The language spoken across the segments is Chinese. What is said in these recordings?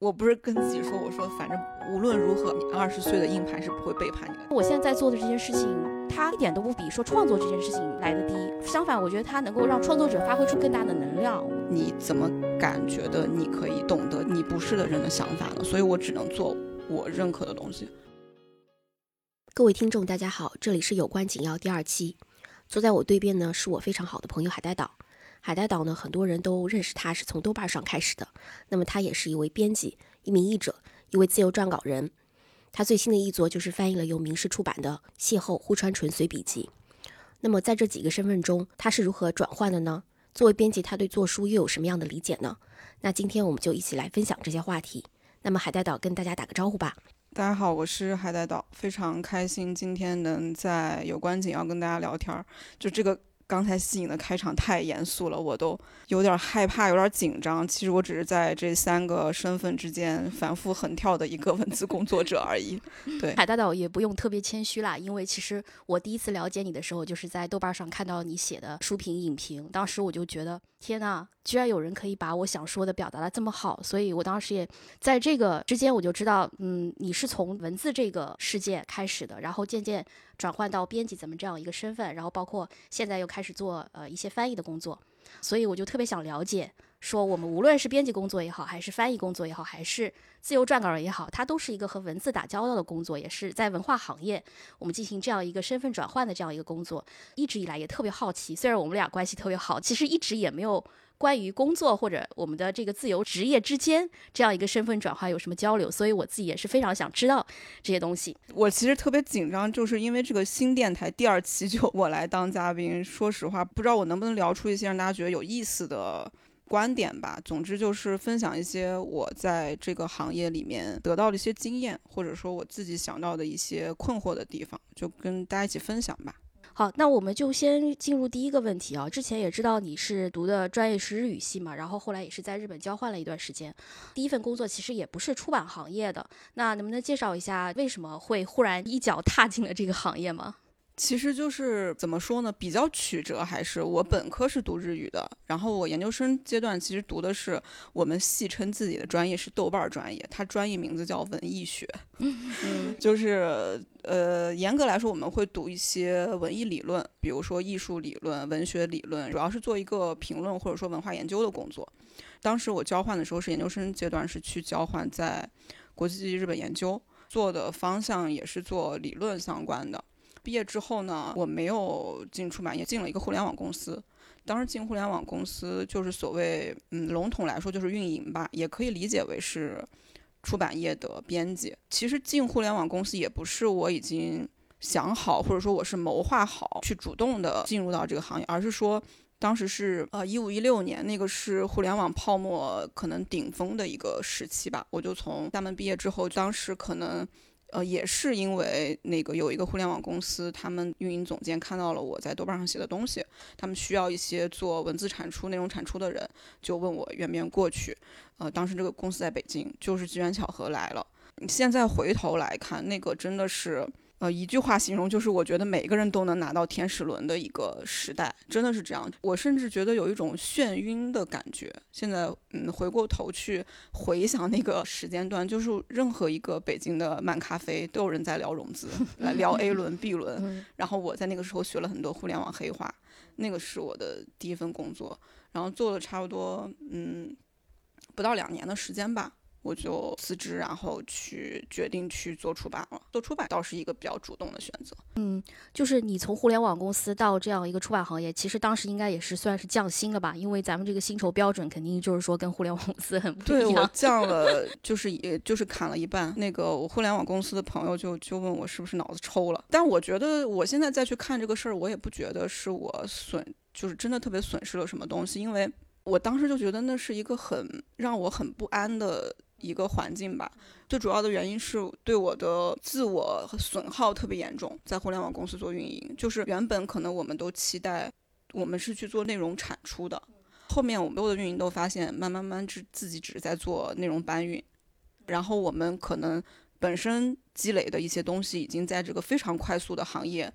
我不是跟自己说，我说反正无论如何，你二十岁的硬盘是不会背叛你的。我现在在做的这件事情，它一点都不比说创作这件事情来的低。相反，我觉得它能够让创作者发挥出更大的能量。你怎么感觉的你可以懂得你不是的人的想法呢？所以我只能做我认可的东西。各位听众，大家好，这里是有关紧要第二期。坐在我对面呢，是我非常好的朋友海带岛。海带岛呢，很多人都认识他，是从豆瓣上开始的。那么他也是一位编辑、一名译者、一位自由撰稿人。他最新的译作就是翻译了由明世出版的《邂逅户川纯随笔集》。那么在这几个身份中，他是如何转换的呢？作为编辑，他对做书又有什么样的理解呢？那今天我们就一起来分享这些话题。那么海带岛跟大家打个招呼吧。大家好，我是海带岛，非常开心今天能在有关紧要跟大家聊天儿。就这个。刚才吸引的开场太严肃了，我都有点害怕，有点紧张。其实我只是在这三个身份之间反复横跳的一个文字工作者而已。对，海大导也不用特别谦虚啦，因为其实我第一次了解你的时候，就是在豆瓣上看到你写的书评、影评，当时我就觉得。天呐，居然有人可以把我想说的表达的这么好，所以我当时也在这个之间，我就知道，嗯，你是从文字这个世界开始的，然后渐渐转换到编辑怎么这样一个身份，然后包括现在又开始做呃一些翻译的工作，所以我就特别想了解。说我们无论是编辑工作也好，还是翻译工作也好，还是自由撰稿人也好，它都是一个和文字打交道的工作，也是在文化行业我们进行这样一个身份转换的这样一个工作。一直以来也特别好奇，虽然我们俩关系特别好，其实一直也没有关于工作或者我们的这个自由职业之间这样一个身份转换有什么交流，所以我自己也是非常想知道这些东西。我其实特别紧张，就是因为这个新电台第二期就我来当嘉宾，说实话不知道我能不能聊出一些让大家觉得有意思的。观点吧，总之就是分享一些我在这个行业里面得到的一些经验，或者说我自己想到的一些困惑的地方，就跟大家一起分享吧。好，那我们就先进入第一个问题啊。之前也知道你是读的专业是日语系嘛，然后后来也是在日本交换了一段时间。第一份工作其实也不是出版行业的，那能不能介绍一下为什么会忽然一脚踏进了这个行业吗？其实就是怎么说呢，比较曲折，还是我本科是读日语的，然后我研究生阶段其实读的是我们戏称自己的专业是豆瓣专业，它专业名字叫文艺学，嗯，就是呃严格来说我们会读一些文艺理论，比如说艺术理论、文学理论，主要是做一个评论或者说文化研究的工作。当时我交换的时候是研究生阶段，是去交换在国际日本研究，做的方向也是做理论相关的。毕业之后呢，我没有进出版业，进了一个互联网公司。当时进互联网公司就是所谓，嗯，笼统来说就是运营吧，也可以理解为是出版业的编辑。其实进互联网公司也不是我已经想好，或者说我是谋划好去主动的进入到这个行业，而是说当时是呃一五一六年，那个是互联网泡沫可能顶峰的一个时期吧。我就从厦门毕业之后，当时可能。呃，也是因为那个有一个互联网公司，他们运营总监看到了我在豆瓣上写的东西，他们需要一些做文字产出、内容产出的人，就问我愿不愿意过去。呃，当时这个公司在北京，就是机缘巧合来了。现在回头来看，那个真的是。呃，一句话形容就是，我觉得每个人都能拿到天使轮的一个时代，真的是这样。我甚至觉得有一种眩晕的感觉。现在，嗯，回过头去回想那个时间段，就是任何一个北京的漫咖啡都有人在聊融资，来聊 A 轮、B 轮。然后我在那个时候学了很多互联网黑话，那个是我的第一份工作，然后做了差不多，嗯，不到两年的时间吧。我就辞职，然后去决定去做出版了。做出版倒是一个比较主动的选择。嗯，就是你从互联网公司到这样一个出版行业，其实当时应该也是算是降薪了吧？因为咱们这个薪酬标准肯定就是说跟互联网公司很不一样。对我降了，就是也就是砍了一半。那个我互联网公司的朋友就就问我是不是脑子抽了？但我觉得我现在再去看这个事儿，我也不觉得是我损，就是真的特别损失了什么东西，因为我当时就觉得那是一个很让我很不安的。一个环境吧，最主要的原因是对我的自我损耗特别严重。在互联网公司做运营，就是原本可能我们都期待我们是去做内容产出的，后面我们所有的运营都发现，慢慢慢只自己只是在做内容搬运，然后我们可能本身积累的一些东西，已经在这个非常快速的行业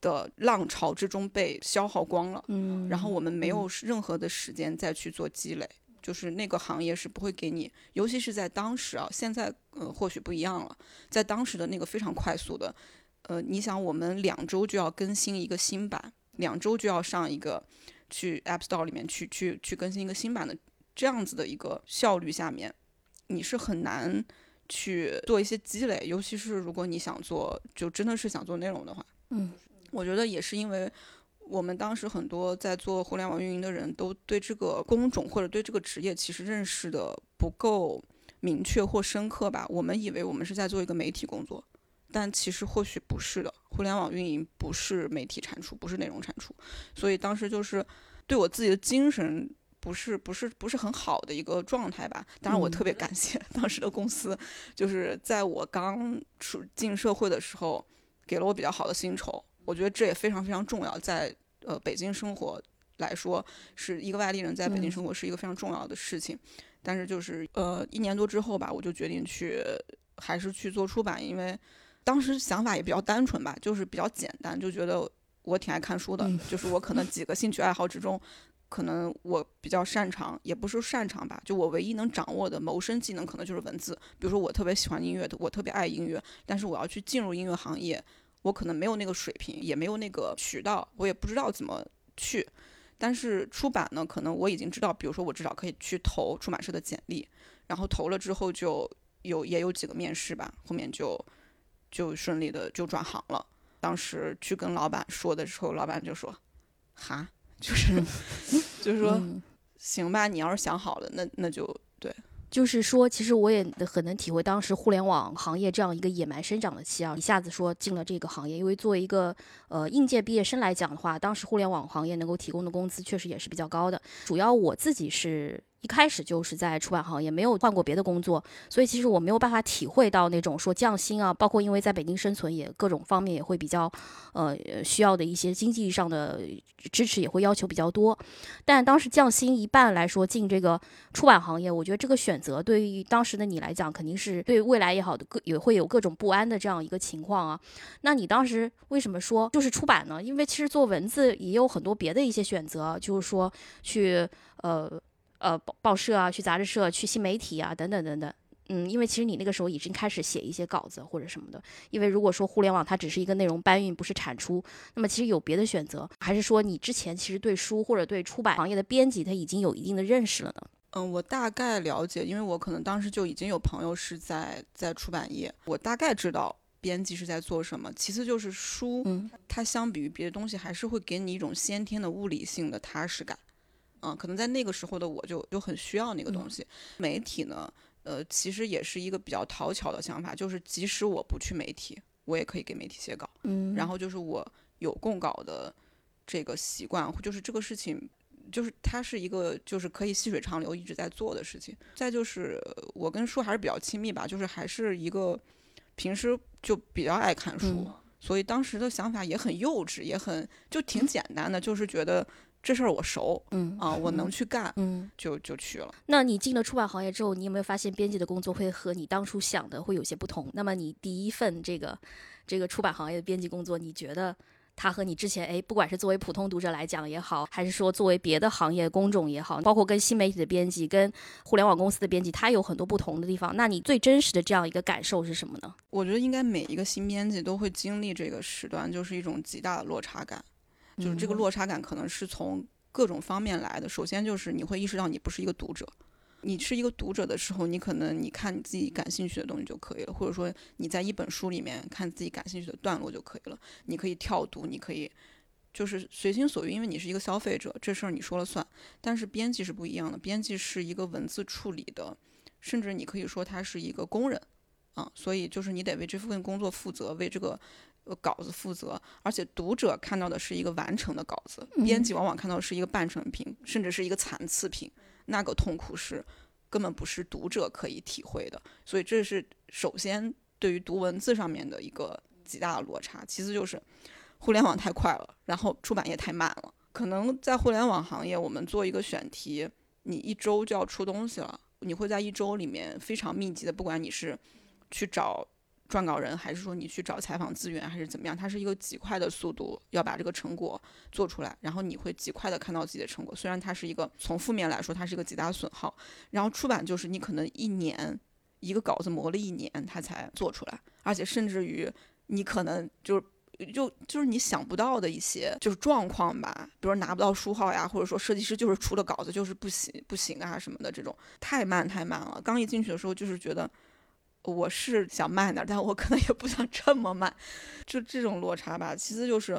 的浪潮之中被消耗光了。嗯，然后我们没有任何的时间再去做积累。就是那个行业是不会给你，尤其是在当时啊，现在呃或许不一样了，在当时的那个非常快速的，呃，你想我们两周就要更新一个新版，两周就要上一个去 App Store 里面去去去更新一个新版的这样子的一个效率下面，你是很难去做一些积累，尤其是如果你想做，就真的是想做内容的话，嗯，我觉得也是因为。我们当时很多在做互联网运营的人都对这个工种或者对这个职业其实认识的不够明确或深刻吧。我们以为我们是在做一个媒体工作，但其实或许不是的。互联网运营不是媒体产出，不是内容产出，所以当时就是对我自己的精神不是不是不是很好的一个状态吧。当然，我特别感谢 当时的公司，就是在我刚出进社会的时候给了我比较好的薪酬。我觉得这也非常非常重要，在呃北京生活来说，是一个外地人在北京生活是一个非常重要的事情。但是就是呃一年多之后吧，我就决定去还是去做出版，因为当时想法也比较单纯吧，就是比较简单，就觉得我挺爱看书的，就是我可能几个兴趣爱好之中，可能我比较擅长，也不是擅长吧，就我唯一能掌握的谋生技能可能就是文字。比如说我特别喜欢音乐的，我特别爱音乐，但是我要去进入音乐行业。我可能没有那个水平，也没有那个渠道，我也不知道怎么去。但是出版呢，可能我已经知道，比如说我至少可以去投出版社的简历，然后投了之后就有也有几个面试吧，后面就就顺利的就转行了。当时去跟老板说的时候，老板就说：“哈，就是 就是说，行吧，你要是想好了，那那就对。”就是说，其实我也很能体会当时互联网行业这样一个野蛮生长的期啊，一下子说进了这个行业，因为作为一个呃应届毕业生来讲的话，当时互联网行业能够提供的工资确实也是比较高的。主要我自己是。一开始就是在出版行业，没有换过别的工作，所以其实我没有办法体会到那种说降薪啊，包括因为在北京生存也各种方面也会比较，呃，需要的一些经济上的支持也会要求比较多。但当时降薪一半来说进这个出版行业，我觉得这个选择对于当时的你来讲，肯定是对未来也好的各也会有各种不安的这样一个情况啊。那你当时为什么说就是出版呢？因为其实做文字也有很多别的一些选择，就是说去呃。呃，报报社啊，去杂志社，去新媒体啊，等等等等。嗯，因为其实你那个时候已经开始写一些稿子或者什么的。因为如果说互联网它只是一个内容搬运，不是产出，那么其实有别的选择，还是说你之前其实对书或者对出版行业的编辑他已经有一定的认识了呢？嗯，我大概了解，因为我可能当时就已经有朋友是在在出版业，我大概知道编辑是在做什么。其次就是书，嗯，它相比于别的东西，还是会给你一种先天的物理性的踏实感。嗯，可能在那个时候的我就就很需要那个东西。媒体呢，呃，其实也是一个比较讨巧的想法，就是即使我不去媒体，我也可以给媒体写稿。嗯，然后就是我有供稿的这个习惯，就是这个事情，就是它是一个就是可以细水长流一直在做的事情。再就是我跟书还是比较亲密吧，就是还是一个平时就比较爱看书，所以当时的想法也很幼稚，也很就挺简单的，就是觉得。这事儿我熟，嗯啊，我能去干，嗯，就就去了。那你进了出版行业之后，你有没有发现编辑的工作会和你当初想的会有些不同？那么你第一份这个这个出版行业的编辑工作，你觉得它和你之前哎，不管是作为普通读者来讲也好，还是说作为别的行业工种也好，包括跟新媒体的编辑、跟互联网公司的编辑，它有很多不同的地方。那你最真实的这样一个感受是什么呢？我觉得应该每一个新编辑都会经历这个时段，就是一种极大的落差感。就是这个落差感可能是从各种方面来的。首先就是你会意识到你不是一个读者，你是一个读者的时候，你可能你看你自己感兴趣的东西就可以了，或者说你在一本书里面看自己感兴趣的段落就可以了。你可以跳读，你可以就是随心所欲，因为你是一个消费者，这事儿你说了算。但是编辑是不一样的，编辑是一个文字处理的，甚至你可以说他是一个工人啊，所以就是你得为这份工作负责，为这个。呃，稿子负责，而且读者看到的是一个完成的稿子，编辑往往看到的是一个半成品，甚至是一个残次品，那个痛苦是根本不是读者可以体会的。所以这是首先对于读文字上面的一个极大的落差。其次就是互联网太快了，然后出版业太慢了。可能在互联网行业，我们做一个选题，你一周就要出东西了，你会在一周里面非常密集的，不管你是去找。撰稿人，还是说你去找采访资源，还是怎么样？它是一个极快的速度要把这个成果做出来，然后你会极快的看到自己的成果。虽然它是一个从负面来说，它是一个极大损耗。然后出版就是你可能一年一个稿子磨了一年，它才做出来，而且甚至于你可能就是就就是你想不到的一些就是状况吧，比如拿不到书号呀，或者说设计师就是出了稿子就是不行不行啊什么的，这种太慢太慢了。刚一进去的时候就是觉得。我是想慢点，但我可能也不想这么慢，就这种落差吧。其次就是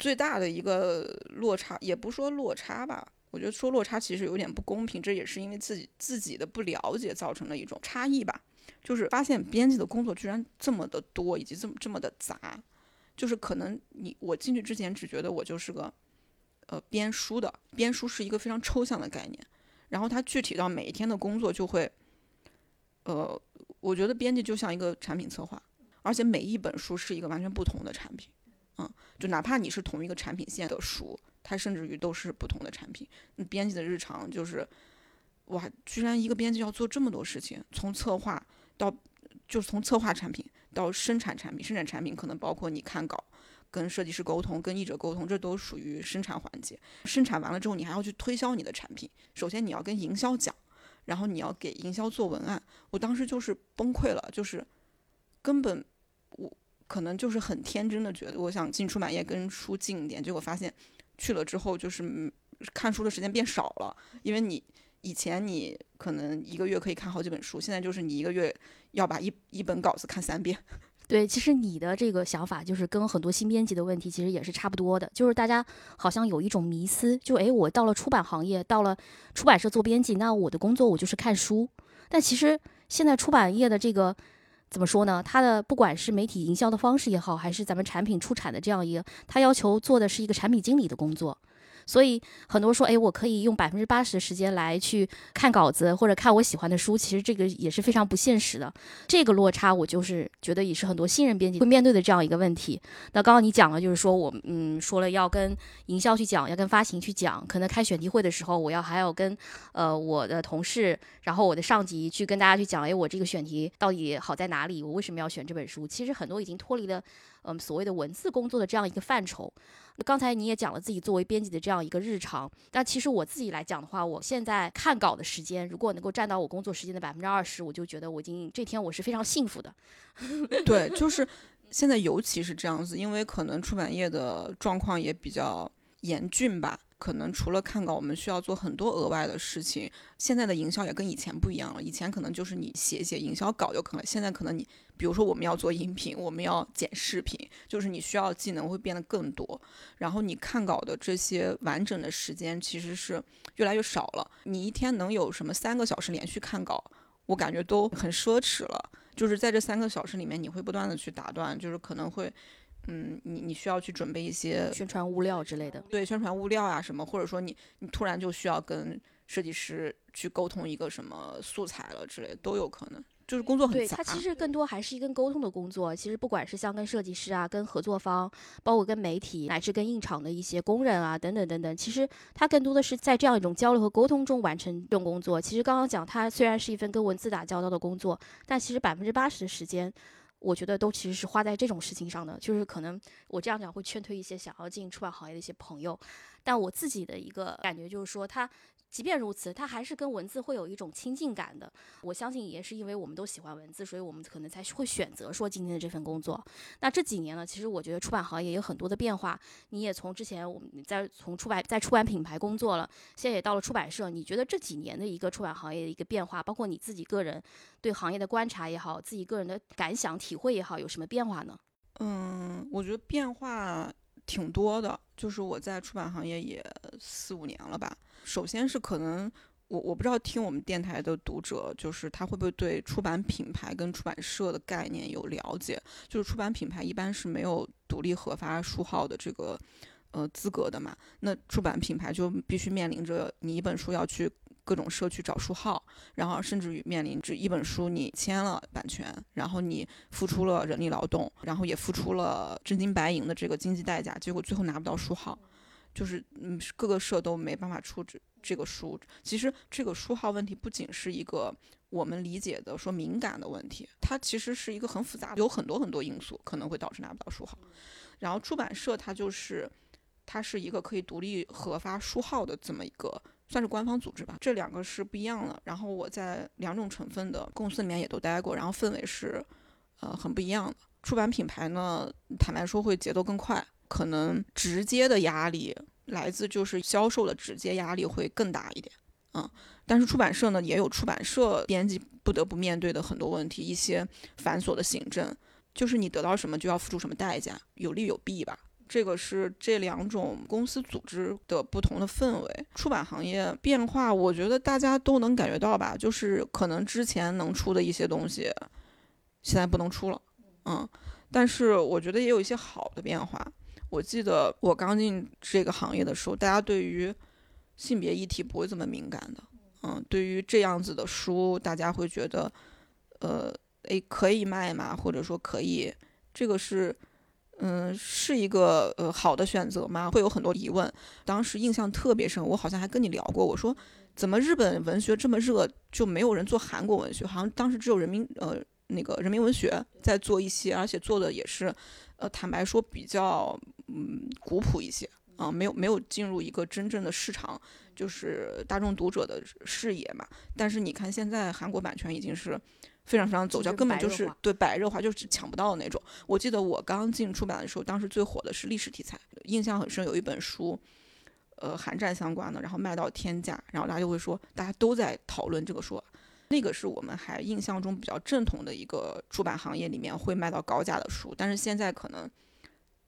最大的一个落差，也不说落差吧，我觉得说落差其实有点不公平，这也是因为自己自己的不了解造成的一种差异吧。就是发现编辑的工作居然这么的多，以及这么这么的杂，就是可能你我进去之前只觉得我就是个呃编书的，编书是一个非常抽象的概念，然后它具体到每一天的工作就会呃。我觉得编辑就像一个产品策划，而且每一本书是一个完全不同的产品，嗯，就哪怕你是同一个产品线的书，它甚至于都是不同的产品。编辑的日常就是，哇，居然一个编辑要做这么多事情，从策划到，就是从策划产品到生产产品，生产产品可能包括你看稿、跟设计师沟通、跟译者沟通，这都属于生产环节。生产完了之后，你还要去推销你的产品，首先你要跟营销讲。然后你要给营销做文案，我当时就是崩溃了，就是根本我可能就是很天真的觉得我想进出版业跟书近一点，结果发现去了之后就是看书的时间变少了，因为你以前你可能一个月可以看好几本书，现在就是你一个月要把一一本稿子看三遍。对，其实你的这个想法就是跟很多新编辑的问题其实也是差不多的，就是大家好像有一种迷思，就诶，我到了出版行业，到了出版社做编辑，那我的工作我就是看书。但其实现在出版业的这个怎么说呢？它的不管是媒体营销的方式也好，还是咱们产品出产的这样一个，它要求做的是一个产品经理的工作。所以很多说，哎，我可以用百分之八十的时间来去看稿子或者看我喜欢的书，其实这个也是非常不现实的。这个落差，我就是觉得也是很多新人编辑会面对的这样一个问题。那刚刚你讲了，就是说我嗯说了要跟营销去讲，要跟发行去讲，可能开选题会的时候，我要还要跟呃我的同事，然后我的上级去跟大家去讲，哎，我这个选题到底好在哪里？我为什么要选这本书？其实很多已经脱离了嗯所谓的文字工作的这样一个范畴。那刚才你也讲了自己作为编辑的这样一个日常，但其实我自己来讲的话，我现在看稿的时间，如果能够占到我工作时间的百分之二十，我就觉得我已经这天我是非常幸福的。对，就是现在尤其是这样子，因为可能出版业的状况也比较严峻吧。可能除了看稿，我们需要做很多额外的事情。现在的营销也跟以前不一样了。以前可能就是你写写营销稿就可能，现在可能你，比如说我们要做音频，我们要剪视频，就是你需要技能会变得更多。然后你看稿的这些完整的时间其实是越来越少了。你一天能有什么三个小时连续看稿，我感觉都很奢侈了。就是在这三个小时里面，你会不断的去打断，就是可能会。嗯，你你需要去准备一些宣传物料之类的，对，宣传物料啊什么，或者说你你突然就需要跟设计师去沟通一个什么素材了之类的，都有可能，就是工作很杂。对，它其实更多还是一个沟通的工作。其实不管是像跟设计师啊、跟合作方，包括跟媒体，乃至跟印厂的一些工人啊等等等等，其实它更多的是在这样一种交流和沟通中完成这种工作。其实刚刚讲，它虽然是一份跟文字打交道的工作，但其实百分之八十的时间。我觉得都其实是花在这种事情上的，就是可能我这样讲会劝退一些想要进出版行业的一些朋友，但我自己的一个感觉就是说他。即便如此，它还是跟文字会有一种亲近感的。我相信也是因为我们都喜欢文字，所以我们可能才会选择说今天的这份工作。那这几年呢，其实我觉得出版行业有很多的变化。你也从之前我们在从出版在出版品牌工作了，现在也到了出版社。你觉得这几年的一个出版行业的一个变化，包括你自己个人对行业的观察也好，自己个人的感想体会也好，有什么变化呢？嗯，我觉得变化挺多的。就是我在出版行业也四五年了吧。首先是可能我我不知道听我们电台的读者，就是他会不会对出版品牌跟出版社的概念有了解？就是出版品牌一般是没有独立核发书号的这个呃资格的嘛？那出版品牌就必须面临着你一本书要去各种社区找书号，然后甚至于面临着一本书你签了版权，然后你付出了人力劳动，然后也付出了真金白银的这个经济代价，结果最后拿不到书号。就是嗯，各个社都没办法出这这个书。其实这个书号问题不仅是一个我们理解的说敏感的问题，它其实是一个很复杂，有很多很多因素可能会导致拿不到书号。然后出版社它就是它是一个可以独立核发书号的这么一个算是官方组织吧，这两个是不一样的。然后我在两种成分的公司里面也都待过，然后氛围是呃很不一样的。出版品牌呢，坦白说会节奏更快，可能直接的压力来自就是销售的直接压力会更大一点。嗯，但是出版社呢，也有出版社编辑不得不面对的很多问题，一些繁琐的行政，就是你得到什么就要付出什么代价，有利有弊吧。这个是这两种公司组织的不同的氛围。出版行业变化，我觉得大家都能感觉到吧，就是可能之前能出的一些东西，现在不能出了。嗯，但是我觉得也有一些好的变化。我记得我刚进这个行业的时候，大家对于性别议题不会这么敏感的，嗯，对于这样子的书，大家会觉得，呃，诶，可以卖吗？或者说可以，这个是，嗯，是一个呃好的选择吗？会有很多疑问。当时印象特别深，我好像还跟你聊过，我说怎么日本文学这么热，就没有人做韩国文学？好像当时只有人民呃那个人民文学在做一些，而且做的也是，呃，坦白说比较嗯古朴一些。啊，没有没有进入一个真正的市场，就是大众读者的视野嘛。但是你看现在韩国版权已经是非常非常走俏，根本就是对白热化，就是抢不到的那种。我记得我刚进出版的时候，当时最火的是历史题材，印象很深。有一本书，呃，韩战相关的，然后卖到天价，然后大家就会说，大家都在讨论这个书，那个是我们还印象中比较正统的一个出版行业里面会卖到高价的书。但是现在可能。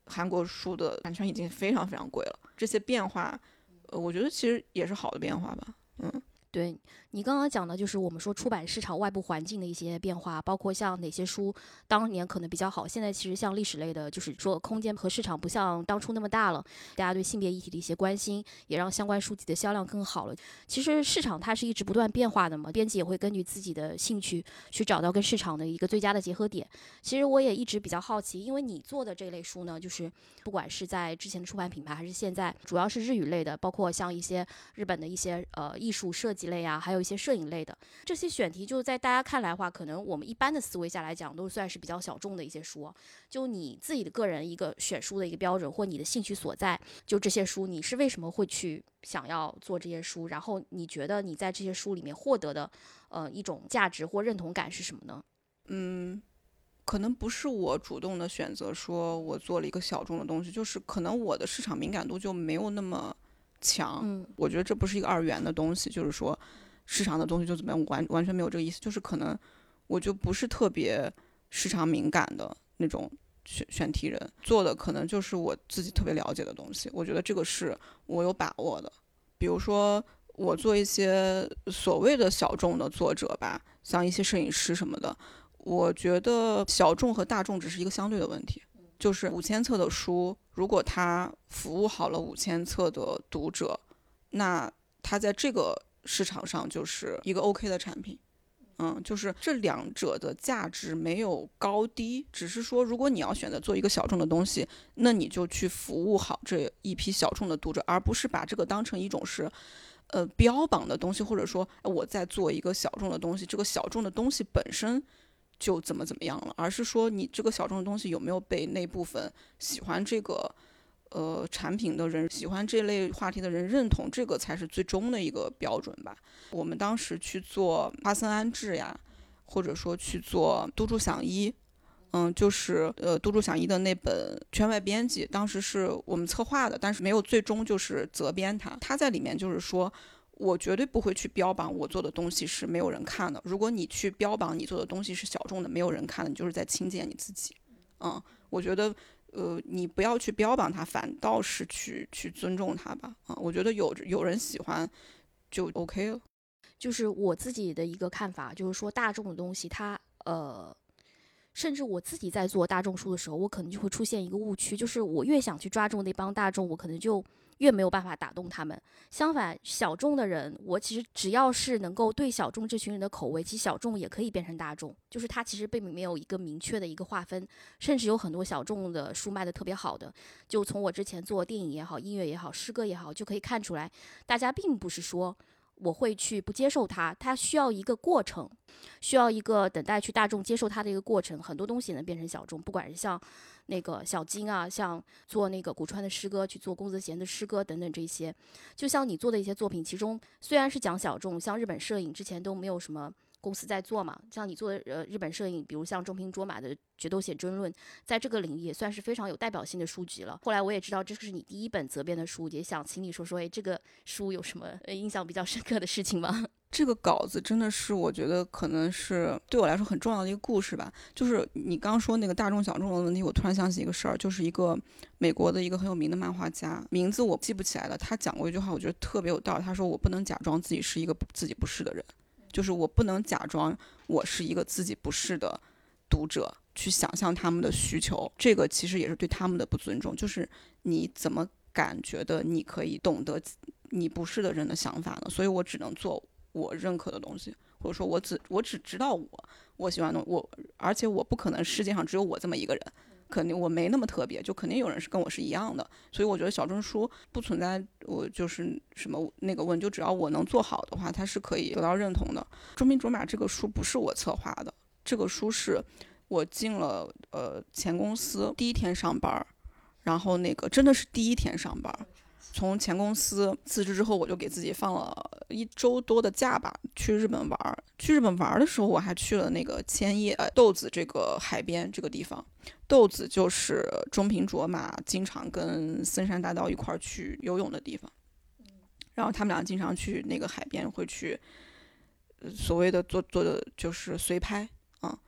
韩国书的版权已经非常非常贵了，这些变化，呃，我觉得其实也是好的变化吧，嗯。对你刚刚讲的，就是我们说出版市场外部环境的一些变化，包括像哪些书当年可能比较好，现在其实像历史类的，就是说空间和市场不像当初那么大了。大家对性别议题的一些关心，也让相关书籍的销量更好了。其实市场它是一直不断变化的嘛，编辑也会根据自己的兴趣去找到跟市场的一个最佳的结合点。其实我也一直比较好奇，因为你做的这类书呢，就是不管是在之前的出版品牌，还是现在，主要是日语类的，包括像一些日本的一些呃艺术设计。类啊，还有一些摄影类的这些选题，就在大家看来的话，可能我们一般的思维下来讲，都算是比较小众的一些书。就你自己的个人一个选书的一个标准，或你的兴趣所在，就这些书，你是为什么会去想要做这些书？然后你觉得你在这些书里面获得的，呃，一种价值或认同感是什么呢？嗯，可能不是我主动的选择，说我做了一个小众的东西，就是可能我的市场敏感度就没有那么。强，嗯，我觉得这不是一个二元的东西，就是说市场的东西就怎么样，完完全没有这个意思，就是可能我就不是特别市场敏感的那种选选题人，做的可能就是我自己特别了解的东西，我觉得这个是我有把握的。比如说我做一些所谓的小众的作者吧，像一些摄影师什么的，我觉得小众和大众只是一个相对的问题。就是五千册的书，如果他服务好了五千册的读者，那他在这个市场上就是一个 OK 的产品。嗯，就是这两者的价值没有高低，只是说，如果你要选择做一个小众的东西，那你就去服务好这一批小众的读者，而不是把这个当成一种是，呃，标榜的东西，或者说我在做一个小众的东西，这个小众的东西本身。就怎么怎么样了，而是说你这个小众的东西有没有被那部分喜欢这个呃产品的人、喜欢这类话题的人认同，这个才是最终的一个标准吧。我们当时去做阿森安置呀，或者说去做都筑响一，嗯，就是呃都筑响一的那本圈外编辑，当时是我们策划的，但是没有最终就是责编他。他在里面就是说。我绝对不会去标榜我做的东西是没有人看的。如果你去标榜你做的东西是小众的、没有人看的，你就是在轻贱你自己。嗯，我觉得，呃，你不要去标榜它，反倒是去去尊重它吧。啊，我觉得有有人喜欢就 OK 了。就是我自己的一个看法，就是说大众的东西，它呃，甚至我自己在做大众书的时候，我可能就会出现一个误区，就是我越想去抓住那帮大众，我可能就。越没有办法打动他们。相反，小众的人，我其实只要是能够对小众这群人的口味，其实小众也可以变成大众。就是他其实并没有一个明确的一个划分，甚至有很多小众的书卖的特别好的。就从我之前做电影也好，音乐也好，诗歌也好，就可以看出来，大家并不是说我会去不接受它，它需要一个过程，需要一个等待去大众接受它的一个过程。很多东西能变成小众，不管是像那个小金啊，像做那个古川的诗歌，去做宫泽贤的诗歌等等这些，就像你做的一些作品，其中虽然是讲小众，像日本摄影之前都没有什么。公司在做嘛，像你做呃日本摄影，比如像中平卓马的《决斗写真论》，在这个领域也算是非常有代表性的书籍了。后来我也知道这是你第一本责编的书，也想请你说说，哎，这个书有什么呃印象比较深刻的事情吗？这个稿子真的是我觉得可能是对我来说很重要的一个故事吧。就是你刚说那个大众小众的问题，我突然想起一个事儿，就是一个美国的一个很有名的漫画家，名字我记不起来了。他讲过一句话，我觉得特别有道理。他说：“我不能假装自己是一个自己不是的人。”就是我不能假装我是一个自己不是的读者，去想象他们的需求，这个其实也是对他们的不尊重。就是你怎么感觉的，你可以懂得你不是的人的想法呢？所以我只能做我认可的东西，或者说我只我只知道我我喜欢的我，而且我不可能世界上只有我这么一个人。肯定我没那么特别，就肯定有人是跟我是一样的，所以我觉得小证书不存在我就是什么那个问，就只要我能做好的话，它是可以得到认同的。中兵卓玛这个书不是我策划的，这个书是我进了呃前公司第一天上班，然后那个真的是第一天上班。从前公司辞职之后，我就给自己放了一周多的假吧，去日本玩儿。去日本玩儿的时候，我还去了那个千叶豆子这个海边这个地方。豆子就是中平卓马经常跟森山大道一块儿去游泳的地方。然后他们俩经常去那个海边，会去所谓的做做的就是随拍啊。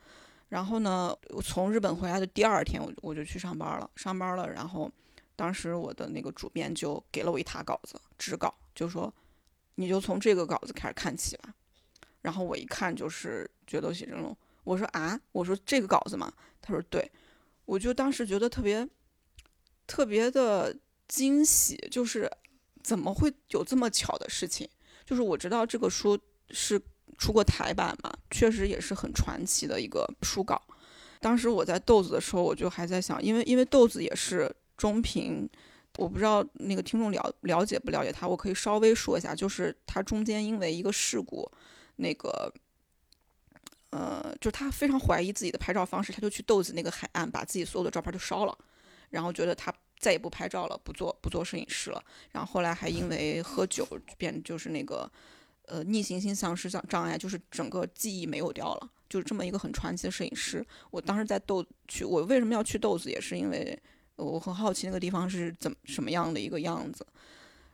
然后呢，我从日本回来的第二天，我我就去上班了，上班了，然后。当时我的那个主编就给了我一沓稿子，纸稿，就说你就从这个稿子开始看起吧。然后我一看就是《决斗写真录》，我说啊，我说这个稿子嘛，他说对，我就当时觉得特别特别的惊喜，就是怎么会有这么巧的事情？就是我知道这个书是出过台版嘛，确实也是很传奇的一个书稿。当时我在豆子的时候，我就还在想，因为因为豆子也是。中平，我不知道那个听众了了解不了解他，我可以稍微说一下，就是他中间因为一个事故，那个，呃，就是他非常怀疑自己的拍照方式，他就去豆子那个海岸，把自己所有的照片都烧了，然后觉得他再也不拍照了，不做不做摄影师了，然后后来还因为喝酒变就是那个，呃，逆行性丧失障障碍，就是整个记忆没有掉了，就是这么一个很传奇的摄影师。我当时在豆去，我为什么要去豆子，也是因为。我很好奇那个地方是怎么什么样的一个样子，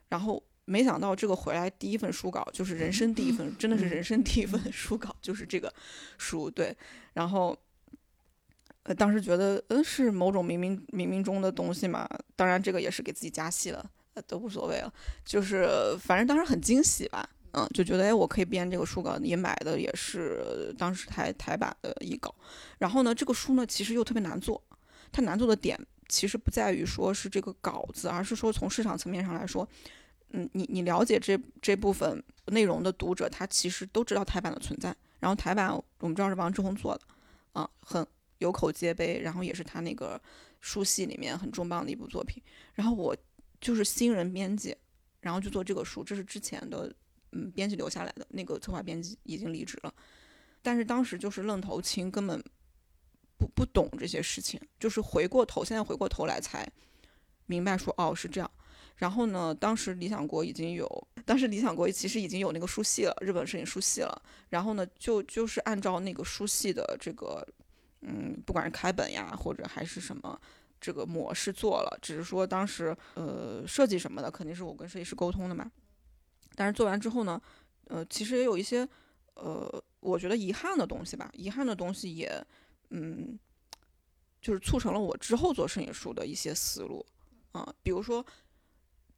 然后没想到这个回来第一份书稿就是人生第一份，真的是人生第一份书稿，就是这个书对，然后呃当时觉得嗯是某种冥冥冥冥中的东西嘛，当然这个也是给自己加戏了，呃都无所谓了，就是反正当时很惊喜吧，嗯就觉得哎我可以编这个书稿，也买的也是当时台台版的译稿，然后呢这个书呢其实又特别难做，它难做的点。其实不在于说是这个稿子，而是说从市场层面上来说，嗯，你你了解这这部分内容的读者，他其实都知道台版的存在。然后台版我们知道是王志宏做的，啊，很有口皆碑，然后也是他那个书系里面很重磅的一部作品。然后我就是新人编辑，然后就做这个书，这是之前的嗯编辑留下来的，那个策划编辑已经离职了，但是当时就是愣头青，根本。不不懂这些事情，就是回过头，现在回过头来才明白说哦是这样。然后呢，当时理想国已经有，当时理想国其实已经有那个书系了，日本摄影书系了。然后呢，就就是按照那个书系的这个，嗯，不管是开本呀，或者还是什么这个模式做了。只是说当时呃设计什么的肯定是我跟设计师沟通的嘛。但是做完之后呢，呃，其实也有一些呃我觉得遗憾的东西吧，遗憾的东西也。嗯，就是促成了我之后做摄影书的一些思路啊，比如说，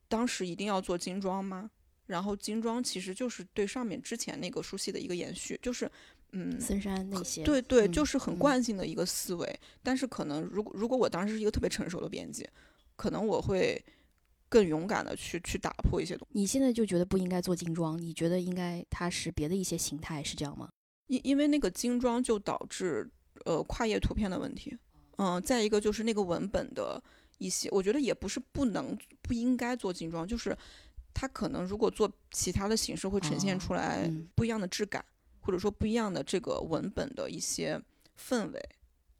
当时一定要做精装吗？然后精装其实就是对上面之前那个书系的一个延续，就是嗯，森山那些，对对，就是很惯性的一个思维。但是可能如果如果我当时是一个特别成熟的编辑，可能我会更勇敢的去去打破一些东西。你现在就觉得不应该做精装？你觉得应该它是别的一些形态，是这样吗？因因为那个精装就导致。呃，跨页图片的问题，嗯，再一个就是那个文本的一些，我觉得也不是不能不应该做精装，就是它可能如果做其他的形式，会呈现哦出来嗯不一样的质感，或者说不一样的这个文本的一些氛围，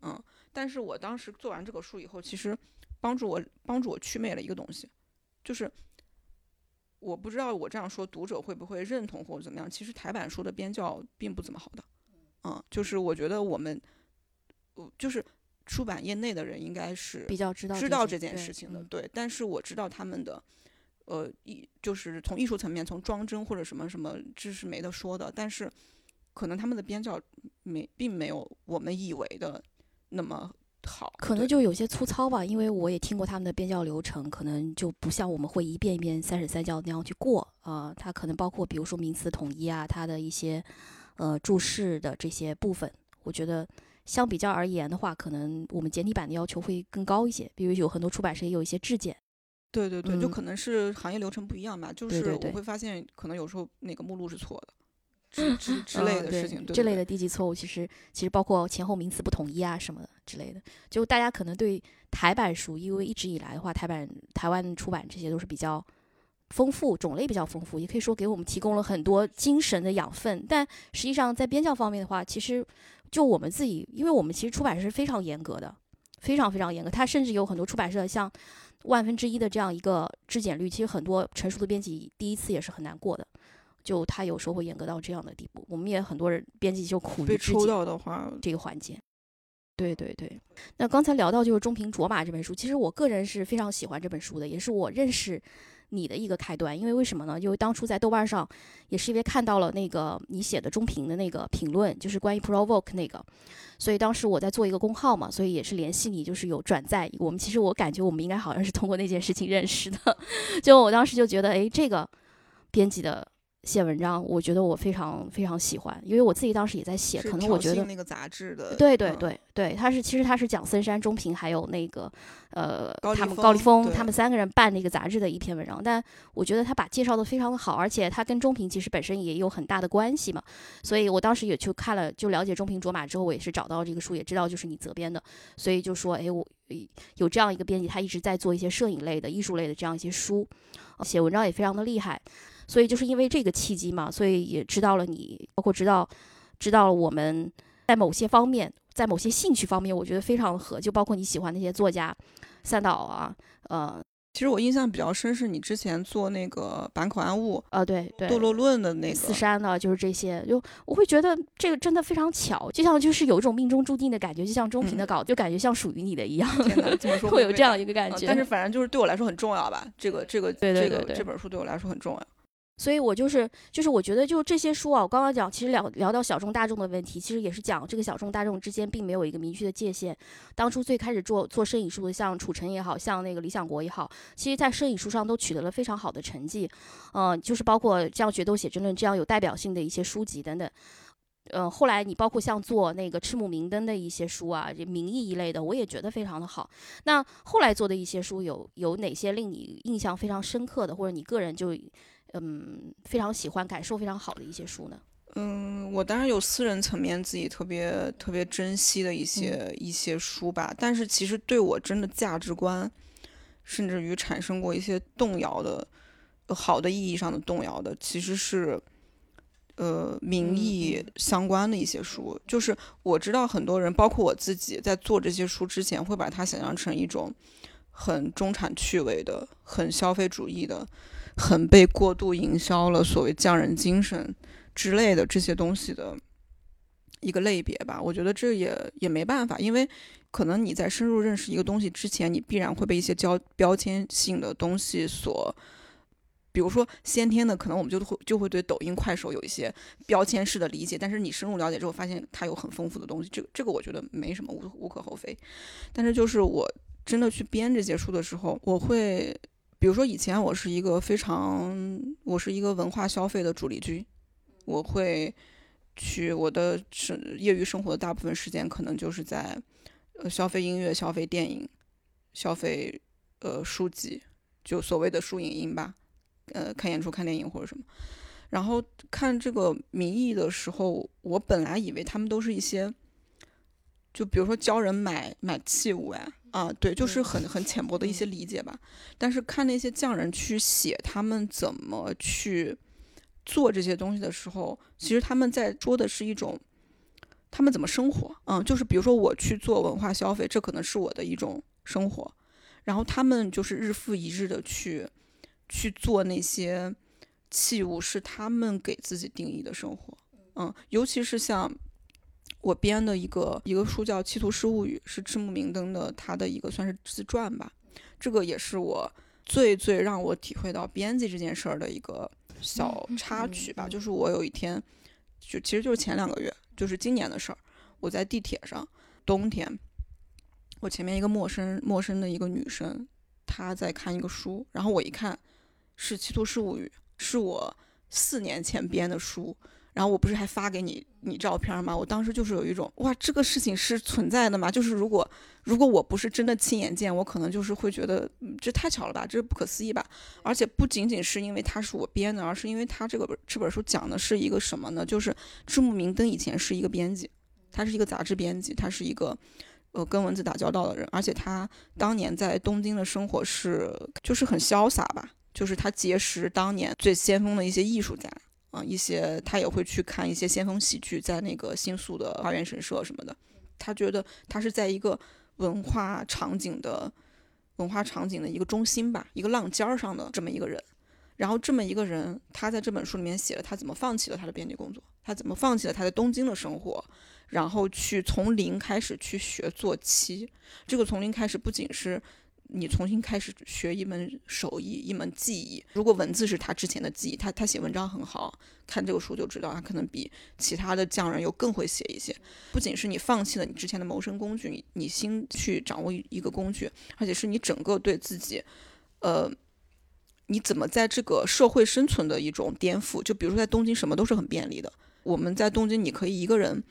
嗯。但是我当时做完这个书以后，其实帮助我帮助我祛魅了一个东西，就是我不知道我这样说读者会不会认同或者怎么样。其实台版书的编校并不怎么好的，嗯，就是我觉得我们，呃就是出版业内的人应该是比较知道知道这这件事情的，嗯对。但是我知道他们的，呃，艺就是从艺术层面，从装帧或者什么什么，这是没得说的。但是可能他们的编校没，并没有我们以为的那么好，可能就有些粗糙吧，因为我也听过他们的编校流程，可能就不像我们会一遍一遍三审三教那样去过啊、呃它可能包括比如说名词统一啊，它的一些呃注释的这些部分，我觉得相比较而言的话，可能我们简体版的要求会更高一些。比如有很多出版社也有一些质检，对对对，就嗯可能是行业流程不一样吧。就是我会发现，可能有时候那个目录是错的，之之之类的事情，对这类的低级错误其实其实包括前后名词不统一啊什么的之类的，就大家可能对台版书，因为一直以来的话，台版台湾出版这些都是比较丰富，种类比较丰富，也可以说给我们提供了很多精神的养分。但实际上在编校方面的话，其实就我们自己，因为我们其实出版社是非常严格的，非常非常严格，它甚至有很多出版社像万分之一的这样一个质检率，其实很多成熟的编辑第一次也是很难过的。就他有时候会严格到这样的地步，我们也很多人编辑就苦于被抽到的话，这个环节。对对对，那刚才聊到就是中平卓玛这本书，其实我个人是非常喜欢这本书的，也是我认识你的一个开端。因为为什么呢？因为当初在豆瓣上，也是因为看到了那个你写的中评的那个评论，就是关于 provoke 那个，所以当时我在做一个公号嘛，所以也是联系你，就是有转载。我们其实我感觉我们应该好像是通过那件事情认识的，就我当时就觉得，哎，这个编辑的。写文章，我觉得我非常非常喜欢，因为我自己当时也在写，可能我觉得那个杂志的，对对嗯。对对，他是其实他是讲森山中平还有那个呃他们高丽峰他们三个人办那个杂志的一篇文章，但我觉得他把介绍的非常的好，而且他跟中平其实本身也有很大的关系嘛，所以我当时也去看了，就了解中平卓玛之后，我也是找到这个书，也知道就是你责编的，所以就说哎我有这样一个编辑，他一直在做一些摄影类的、艺术类的这样一些书，呃写文章也非常的厉害。所以就是因为这个契机嘛，所以也知道了你，包括知道知道了我们在某些方面，在某些兴趣方面，我觉得非常合，就包括你喜欢那些作家，三岛啊，呃其实我印象比较深是你之前做那个坂口安物呃，对对，堕落论的那个，四山的，就是这些，就我会觉得这个真的非常巧，就像就是有一种命中注定的感觉，就像中平的嗯稿，就感觉像属于你的一样，天哪，这么说 会有这样一个感觉。嗯但是反正就是对我来说很重要吧，这个这个对对这个对对这本书对我来说很重要。所以我就是就是我觉得就这些书啊，我刚刚讲，其实聊聊到小众大众的问题，其实也是讲这个小众大众之间并没有一个明确的界限。当初最开始做做摄影书的，像楚尘也好像那个理想国也好，其实在摄影书上都取得了非常好的成绩。嗯、就是包括像《决斗写真论》这样有代表性的一些书籍等等。呃，后来你包括像做那个赤木明灯的一些书啊，这名义一类的，我也觉得非常的好。那后来做的一些书有有哪些令你印象非常深刻的，或者你个人就嗯非常喜欢、感受非常好的一些书呢？嗯，我当然有私人层面自己特别特别珍惜的一些、一些书吧，但是其实对我真的价值观，甚至于产生过一些动摇的，呃好的意义上的动摇的，其实是。呃，名嗯义嗯相关的一些书，就是我知道很多人，包括我自己，在做这些书之前，会把它想象成一种很中产趣味的、很消费主义的、很被过度营销了所谓匠人精神之类的这些东西的一个类别吧。我觉得这也也没办法，因为可能你在深入认识一个东西之前，你必然会被一些标标签性的东西所。比如说先天的，可能我们就会就会对抖音、快手有一些标签式的理解，但是你深入了解之后，发现它有很丰富的东西，这个这个我觉得没什么无无可厚非。但是就是我真的去编这些书的时候，我会，比如说以前我是一个非常，我是一个文化消费的主力军，我会去我的生业余生活的大部分时间，可能就是在呃消费音乐、消费电影、消费呃书籍，就所谓的书影音吧。呃，看演出、看电影或者什么，然后看这个名义的时候，我本来以为他们都是一些，就比如说教人买买器物哎，啊，对，就是很很浅薄的一些理解吧。但是看那些匠人去写他们怎么去做这些东西的时候，其实他们在说的是一种他们怎么生活。嗯，就是比如说我去做文化消费，这可能是我的一种生活。然后他们就是日复一日的去去做那些器物，是他们给自己定义的生活。嗯，尤其是像。我编的一个一个书叫《七图师物语》，是赤木明登的他的一个算是自传吧。这个也是我最最让我体会到编辑这件事儿的一个小插曲吧。就是我有一天，就其实就是前两个月，就是今年的事儿。我在地铁上，冬天，我前面一个陌生陌生的一个女生，她在看一个书，然后我一看，是《七图师物语》，是我四年前编的书。然后我不是还发给你你照片吗？我当时就是有一种哇，这个事情是存在的吗？就是如果如果我不是真的亲眼见，我可能就是会觉得这太巧了吧，这不可思议吧。而且不仅仅是因为它是我编的，而是因为它这个这本书讲的是一个什么呢？就是赤木明登以前是一个编辑，他是一个杂志编辑，他是一个呃跟文字打交道的人，而且他当年在东京的生活是就是很潇洒吧，就是他结识当年最先锋的一些艺术家。啊，一些他也会去看一些先锋喜剧，在那个新宿的花园神社什么的。他觉得他是在一个文化场景的文化场景的一个中心吧，一个浪尖儿上的这么一个人。然后这么一个人，他在这本书里面写了他怎么放弃了他的编辑工作，他怎么放弃了他在东京的生活，然后去从零开始去学做漆。这个从零开始不仅是。你重新开始学一门手艺，一门技艺。如果文字是他之前的记忆，他他写文章很好，看这个书就知道，他可能比其他的匠人又更会写一些。不仅是你放弃了你之前的谋生工具，你你新去掌握一个工具，而且是你整个对自己，呃，你怎么在这个社会生存的一种颠覆。就比如说在东京，什么都是很便利的。我们在东京，你可以一个人，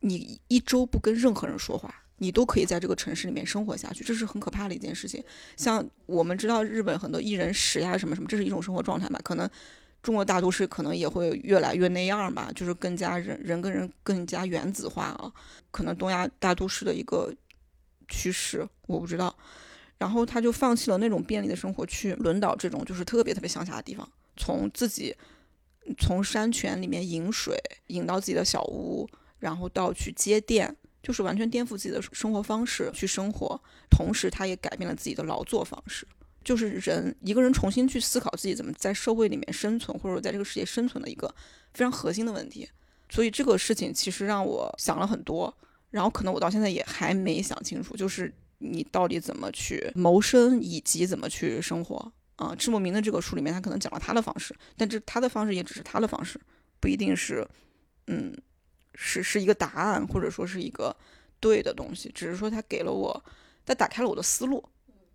你一周不跟任何人说话。你都可以在这个城市里面生活下去，这是很可怕的一件事情。像我们知道日本很多一人食呀什么什么，这是一种生活状态吧？可能中国大都市可能也会越来越那样吧，就是更加人人跟人更加原子化啊。可能东亚大都市的一个趋势，我不知道。然后他就放弃了那种便利的生活，去轮岛这种就是特别特别乡下的地方，从自己从山泉里面引水引到自己的小屋，然后到去接电。就是完全颠覆自己的生活方式去生活，同时他也改变了自己的劳作方式。就是人一个人重新去思考自己怎么在社会里面生存，或者说在这个世界生存的一个非常核心的问题。所以这个事情其实让我想了很多，然后可能我到现在也还没想清楚，就是你到底怎么去谋生，以及怎么去生活啊？赤木明的这个书里面，他可能讲了他的方式，但这他的方式也只是他的方式，不一定是，嗯。是是一个答案，或者说是一个对的东西，只是说他给了我，他打开了我的思路，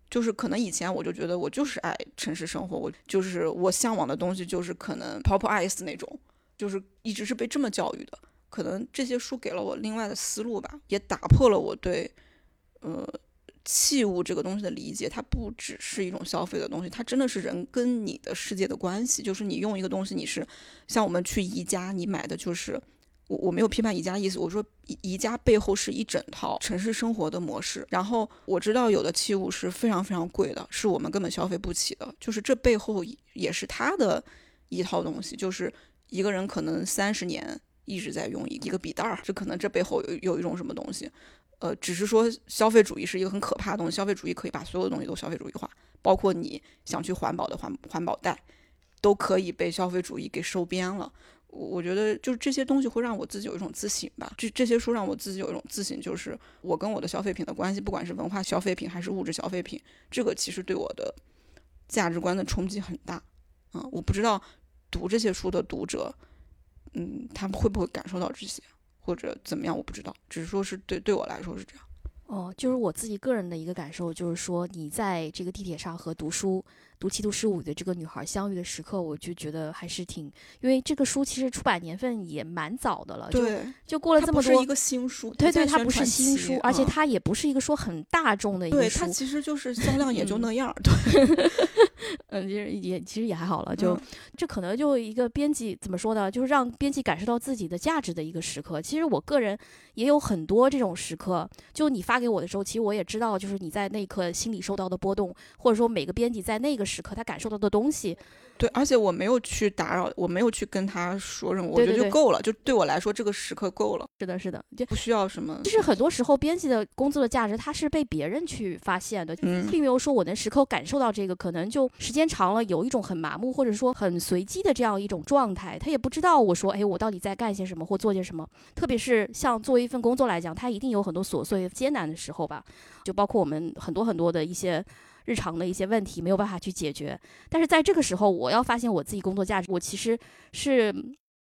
就是可能以前我就觉得我就是爱城市生活，我就是我向往的东西就是可能 pop ice 那种，就是一直是被这么教育的。可能这些书给了我另外的思路吧，也打破了我对呃器物这个东西的理解。它不只是一种消费的东西，它真的是人跟你的世界的关系。就是你用一个东西，你是像我们去宜家，你买的就是。我我没有批判宜家意思，我说宜宜家背后是一整套城市生活的模式。然后我知道有的器物是非常非常贵的，是我们根本消费不起的。就是这背后也是他的一套东西，就是一个人可能三十年一直在用一一个笔袋儿，这可能这背后有有一种什么东西。呃，只是说消费主义是一个很可怕的东西，消费主义可以把所有的东西都消费主义化，包括你想去环保的环环保袋，都可以被消费主义给收编了。我我觉得就是这些东西会让我自己有一种自省吧，这这些书让我自己有一种自省，就是我跟我的消费品的关系，不管是文化消费品还是物质消费品，这个其实对我的价值观的冲击很大。嗯，我不知道读这些书的读者，嗯，他们会不会感受到这些，或者怎么样，我不知道，只是说是对对我来说是这样。哦，就是我自己个人的一个感受，就是说你在这个地铁上和读书读七读十五的这个女孩相遇的时刻，我就觉得还是挺，因为这个书其实出版年份也蛮早的了，就对，就过了这么多不是一个新书，对对，它它不是新书，而且它也不是一个说很大众的一对个书它，其实就是销量也就嗯那样儿，对，嗯，其实也其实也还好了，就、嗯。这可能就一个编辑怎么说呢，就是让编辑感受到自己的价值的一个时刻。其实我个人也有很多这种时刻，就你发给我的时候，其实我也知道，就是你在那一刻心里受到的波动，或者说每个编辑在那个时刻他感受到的东西，对，而且我没有去打扰，我没有去跟他说什么，我觉得就够了，就对我来说这个时刻够了，是的，是的，就不需要什么，就是很多时候编辑的工作的价值，它是被别人去发现的，嗯并没有说我能时刻感受到这个，可能就时间长了有一种很麻木或者说很随机的这样一种状态，他也不知道我说，哎，我到底在干些什么或做些什么。特别是像作为一份工作来讲，他一定有很多琐碎艰难的时候吧，就包括我们很多很多的一些。日常的一些问题没有办法去解决，但是在这个时候，我要发现我自己工作价值，我其实是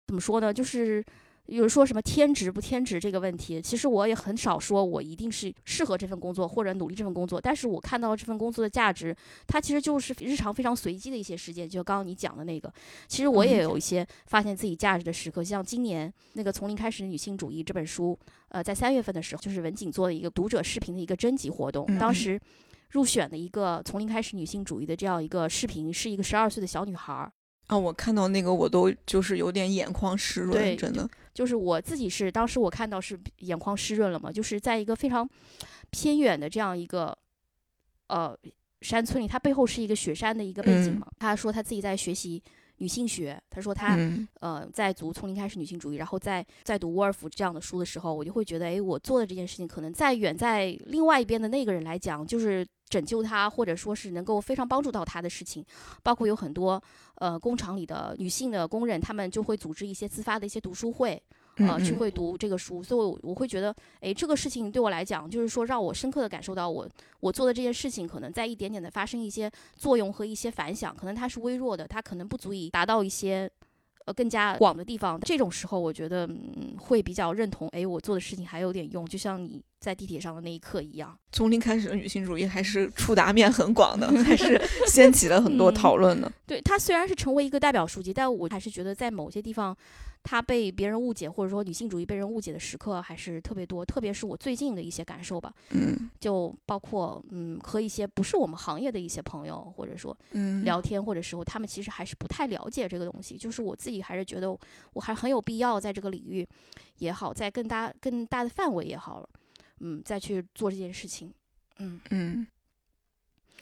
怎么说呢？就是有人说什么天职不天职这个问题，其实我也很少说我一定是适合这份工作或者努力这份工作，但是我看到这份工作的价值，它其实就是日常非常随机的一些事件，就刚刚你讲的那个，其实我也有一些发现自己价值的时刻，像今年那个《从零开始的女性主义》这本书，呃，在三月份的时候，就是文景做的一个读者视频的一个征集活动，当时入选的一个《从零开始女性主义》的这样一个视频，是一个十二岁的小女孩儿。啊，我看到那个我都就是有点眼眶湿润，真的，就是我自己是当时我看到是眼眶湿润了嘛，就是在一个非常偏远的这样一个呃山村里，它背后是一个雪山的一个背景嗯嘛。他说他自己在学习女性学，他说他、嗯。呃在读从零开始女性主义，然后在在读沃尔夫这样的书的时候，我就会觉得，哎，我做的这件事情可能在远在另外一边的那个人来讲，就是拯救他，或者说是能够非常帮助到他的事情，包括有很多呃工厂里的女性的工人，他们就会组织一些自发的一些读书会，呃，去会读这个书，所以我我会觉得，哎，这个事情对我来讲，就是说让我深刻的感受到我我做的这件事情，可能在一点点的发生一些作用和一些反响，可能它是微弱的，它可能不足以达到一些呃更加广的地方。这种时候，我觉得嗯会比较认同，哎，我做的事情还有点用，就像你在地铁上的那一刻一样。从零开始的女性主义还是触达面很广的，还是掀起了很多嗯讨论的。对它虽然是成为一个代表书籍，但我还是觉得在某些地方，它被别人误解，或者说女性主义被人误解的时刻还是特别多。特别是我最近的一些感受吧，嗯就包括嗯和一些不是我们行业的一些朋友，或者说嗯，聊天，或者时候他们其实还是不太了解这个东西。就是我自己还是觉得我还很有必要在这个领域也好，在更大更大的范围也好了，嗯，再去做这件事情。嗯，嗯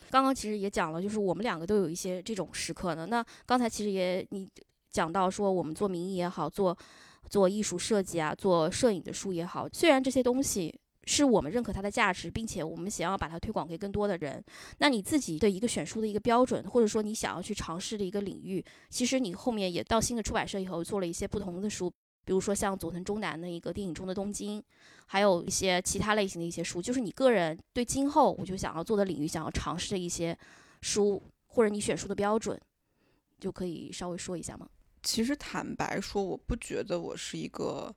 刚刚其实也讲了，就是我们两个都有一些这种时刻呢。那刚才其实也你讲到说，我们做民意也好，做做艺术设计啊，做摄影的书也好，虽然这些东西是我们认可它的价值，并且我们想要把它推广给更多的人，那你自己的一个选书的一个标准，或者说你想要去尝试的一个领域，其实你后面也到新的出版社以后做了一些不同的书。比如说像佐藤忠南的一个电影中的东京，还有一些其他类型的一些书，就是你个人对今后我就想要做的领域、想要尝试的一些书，或者你选书的标准，就可以稍微说一下吗？其实坦白说，我不觉得我是一个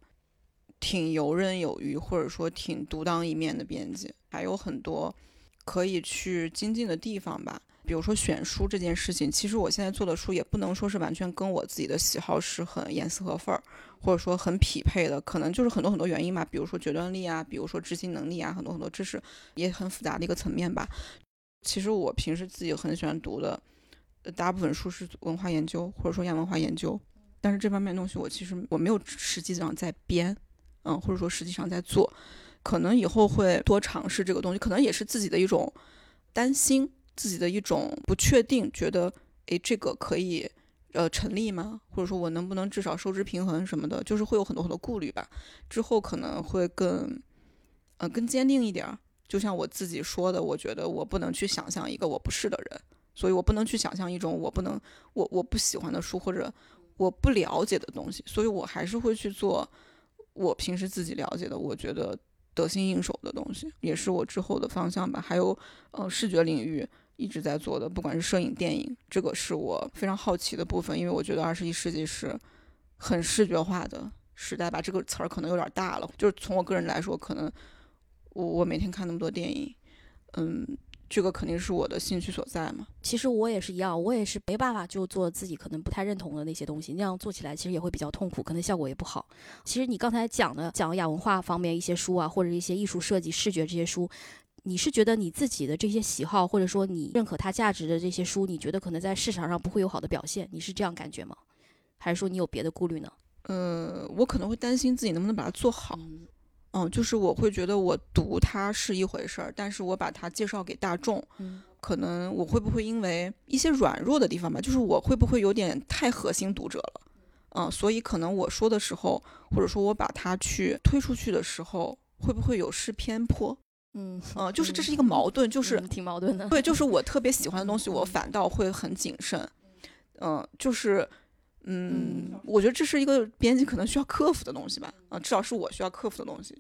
挺游刃有余，或者说挺独当一面的编辑，还有很多可以去精进的地方吧。比如说选书这件事情，其实我现在做的书也不能说是完全跟我自己的喜好是很严丝合缝儿，或者说很匹配的，可能就是很多很多原因吧，比如说决断力啊，比如说执行能力啊，很多很多知识也很复杂的一个层面吧。其实我平时自己很喜欢读的，大部分书是文化研究或者说亚文化研究，但是这方面东西我其实我没有实际上在编，嗯，或者说实际上在做，可能以后会多尝试这个东西，可能也是自己的一种担心，自己的一种不确定，觉得诶这个可以呃成立吗？或者说我能不能至少收支平衡什么的，就是会有很多很多顾虑吧。之后可能会更呃更坚定一点儿。就像我自己说的，我觉得我不能去想象一个我不是的人，所以我不能去想象一种我不能我我不喜欢的书或者我不了解的东西，所以我还是会去做我平时自己了解的，我觉得得心应手的东西，也是我之后的方向吧。还有呃视觉领域一直在做的，不管是摄影、电影，这个是我非常好奇的部分，因为我觉得二十一世纪是很视觉化的时代吧。这个词儿可能有点大了，就是从我个人来说，可能我我每天看那么多电影，嗯，这个肯定是我的兴趣所在嘛。其实我也是一样，我也是没办法就做自己可能不太认同的那些东西，那样做起来其实也会比较痛苦，可能效果也不好。其实你刚才讲的讲亚文化方面一些书啊，或者一些艺术设计、视觉这些书，你是觉得你自己的这些喜好，或者说你认可它价值的这些书，你觉得可能在市场上不会有好的表现，你是这样感觉吗？还是说你有别的顾虑呢？呃，我可能会担心自己能不能把它做好。嗯嗯，就是我会觉得我读它是一回事儿，但是我把它介绍给大众，嗯可能我会不会因为一些软弱的地方吧，就是我会不会有点太核心读者了，嗯，所以可能我说的时候，或者说我把它去推出去的时候，会不会有失偏颇？嗯 嗯，就是这是一个矛盾，就是嗯挺矛盾的。对，就是我特别喜欢的 东西，我反倒会很谨慎，嗯，就是。嗯，我觉得这是一个编辑可能需要克服的东西吧，啊，至少是我需要克服的东西。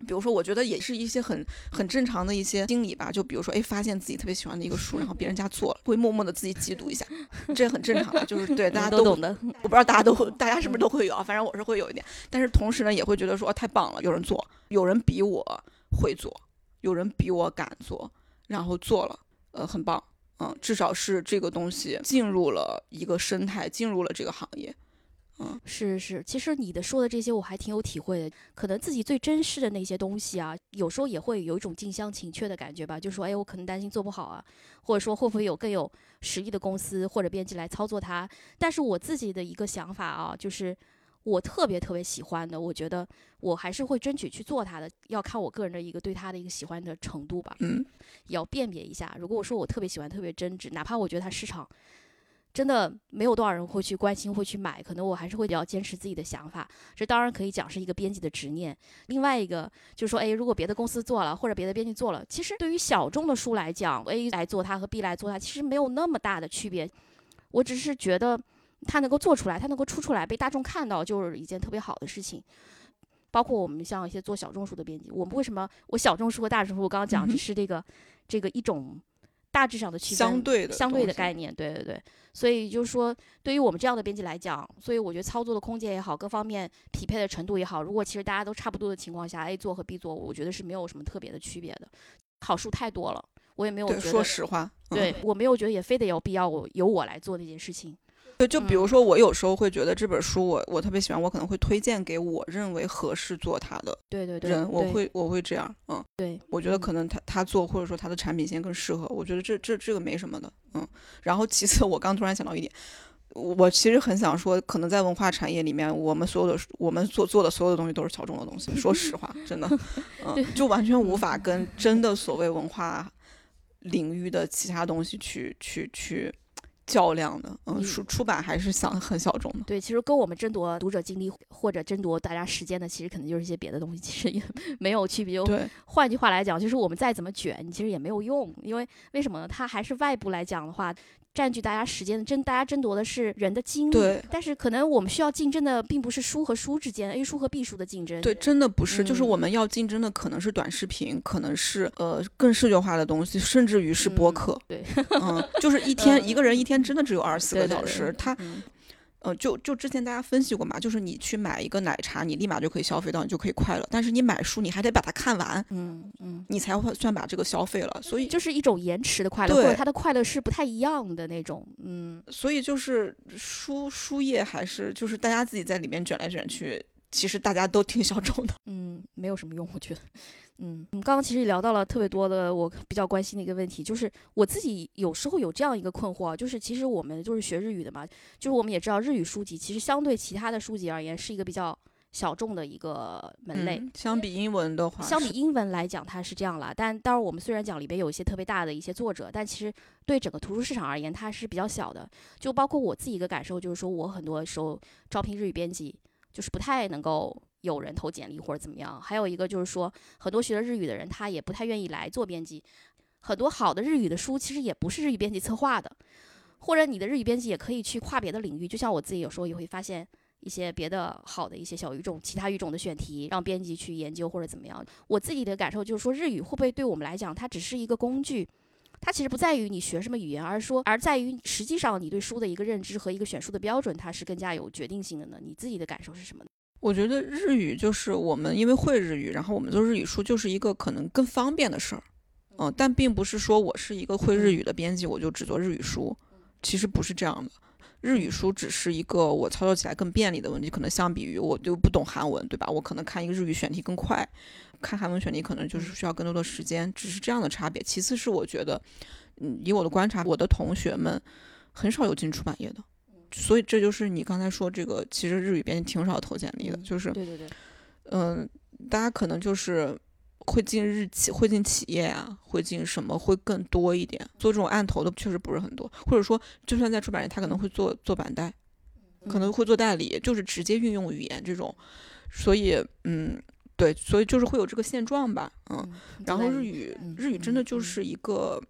比如说，我觉得也是一些很很正常的一些心理吧，就比如说，哎，发现自己特别喜欢的一个书，然后别人家做了，会默默的自己嫉妒一下，这很正常的，就是对大家都懂的。我不知道大家都会，大家是不是都会有啊？反正我是会有一点，但是同时呢，也会觉得说、哦、太棒了，有人做，有人比我会做，有人比我敢做，然后做了，呃，很棒，嗯，至少是这个东西进入了一个生态，进入了这个行业。嗯，是是，其实你的说的这些我还挺有体会的。可能自己最珍视的那些东西啊，有时候也会有一种近乡情怯的感觉吧。就说，哎，我可能担心做不好啊，或者说会不会有更有实力的公司或者编辑来操作它。但是我自己的一个想法啊，就是我特别特别喜欢的，我觉得我还是会争取去做它的，要看我个人的一个对它的一个喜欢的程度吧。嗯，也要辨别一下。如果我说我特别喜欢、特别真挚，哪怕我觉得它市场。真的没有多少人会去关心、会去买，可能我还是会比较坚持自己的想法。这当然可以讲是一个编辑的执念。另外一个就是说，哎，如果别的公司做了，或者别的编辑做了，其实对于小众的书来讲，A 来做它和 B 来做它，其实没有那么大的区别。我只是觉得它能够做出来，它能够出出来，被大众看到，就是一件特别好的事情。包括我们像一些做小众书的编辑，我们为什么我小众书和大众书，我刚刚讲只是这个、嗯、这个一种。大致上的区分，相对的相对的概念，对对对，所以就是说，对于我们这样的编辑来讲，所以我觉得操作的空间也好，各方面匹配的程度也好，如果其实大家都差不多的情况下，A 做和 B 做，我觉得是没有什么特别的区别的。好书太多了，我也没有觉得，说实话，对、嗯、我没有觉得也非得有必要我由我来做那件事情。对，就比如说，我有时候会觉得这本书我我特别喜欢，我可能会推荐给我认为合适做它的对对对人，我会我会这样，嗯，对，我觉得可能他他做或者说他的产品线更适合，我觉得这这这个没什么的，嗯。然后其次，我刚突然想到一点，我其实很想说，可能在文化产业里面，我们所有的我们所做的所有的东西都是小众的东西，说实话，真的，嗯，就完全无法跟真的所谓文化领域的其他东西去去去。较量的，嗯，出出版还是想很小众的。对，其实跟我们争夺读者精力或者争夺大家时间的，其实可能就是一些别的东西，其实也没有区别。对，换句话来讲，就是我们再怎么卷，你其实也没有用，因为为什么呢？它还是外部来讲的话。占据大家时间的争，大家争夺的是人的精力。对，但是可能我们需要竞争的，并不是书和书之间，A 书和 B 书的竞争。对，真的不是，嗯、就是我们要竞争的可能是短视频，可能是呃更视觉化的东西，甚至于是播客。嗯、对，嗯，就是一天、一个人一天真的只有二十四个小时，对对对他。嗯呃，就就之前大家分析过嘛，就是你去买一个奶茶，你立马就可以消费到，你就可以快乐。但是你买书，你还得把它看完，嗯嗯，你才会算把这个消费了。所以就是一种延迟的快乐，或者它的快乐是不太一样的那种，嗯。所以就是书书业还是就是大家自己在里面卷来卷去，其实大家都挺小众的，嗯，没有什么用，我觉得。嗯，我们刚刚其实聊到了特别多的我比较关心的一个问题，就是我自己有时候有这样一个困惑，就是其实我们就是学日语的嘛，就是我们也知道日语书籍其实相对其他的书籍而言是一个比较小众的一个门类。嗯、相比英文的话，相比英文来讲它是这样了，但当然我们虽然讲里边有一些特别大的一些作者，但其实对整个图书市场而言它是比较小的。就包括我自己一个感受，就是说我很多时候招聘日语编辑，就是不太能够。有人投简历或者怎么样，还有一个就是说，很多学了日语的人，他也不太愿意来做编辑。很多好的日语的书，其实也不是日语编辑策划的，或者你的日语编辑也可以去跨别的领域。就像我自己有时候也会发现一些别的好的一些小语种、其他语种的选题，让编辑去研究或者怎么样。我自己的感受就是说，日语会不会对我们来讲，它只是一个工具？它其实不在于你学什么语言，而说，而在于实际上你对书的一个认知和一个选书的标准，它是更加有决定性的呢？你自己的感受是什么？我觉得日语就是我们因为会日语，然后我们做日语书就是一个可能更方便的事儿，嗯，但并不是说我是一个会日语的编辑，我就只做日语书，其实不是这样的。日语书只是一个我操作起来更便利的问题，可能相比于我就不懂韩文，对吧？我可能看一个日语选题更快，看韩文选题可能就是需要更多的时间，只是这样的差别。其次是我觉得，嗯，以我的观察，我的同学们很少有进出版业的，所以这就是你刚才说这个，其实日语编辑挺少投简历的，就是，对对对，嗯，大家可能就是。会进日企，会进企业啊，会进什么会更多一点。做这种案头的确实不是很多，或者说，就算在出版业，他可能会做做版代，可能会做代理，就是直接运用语言这种。所以，嗯，对，所以就是会有这个现状吧，嗯。然后日语，日语真的就是一个。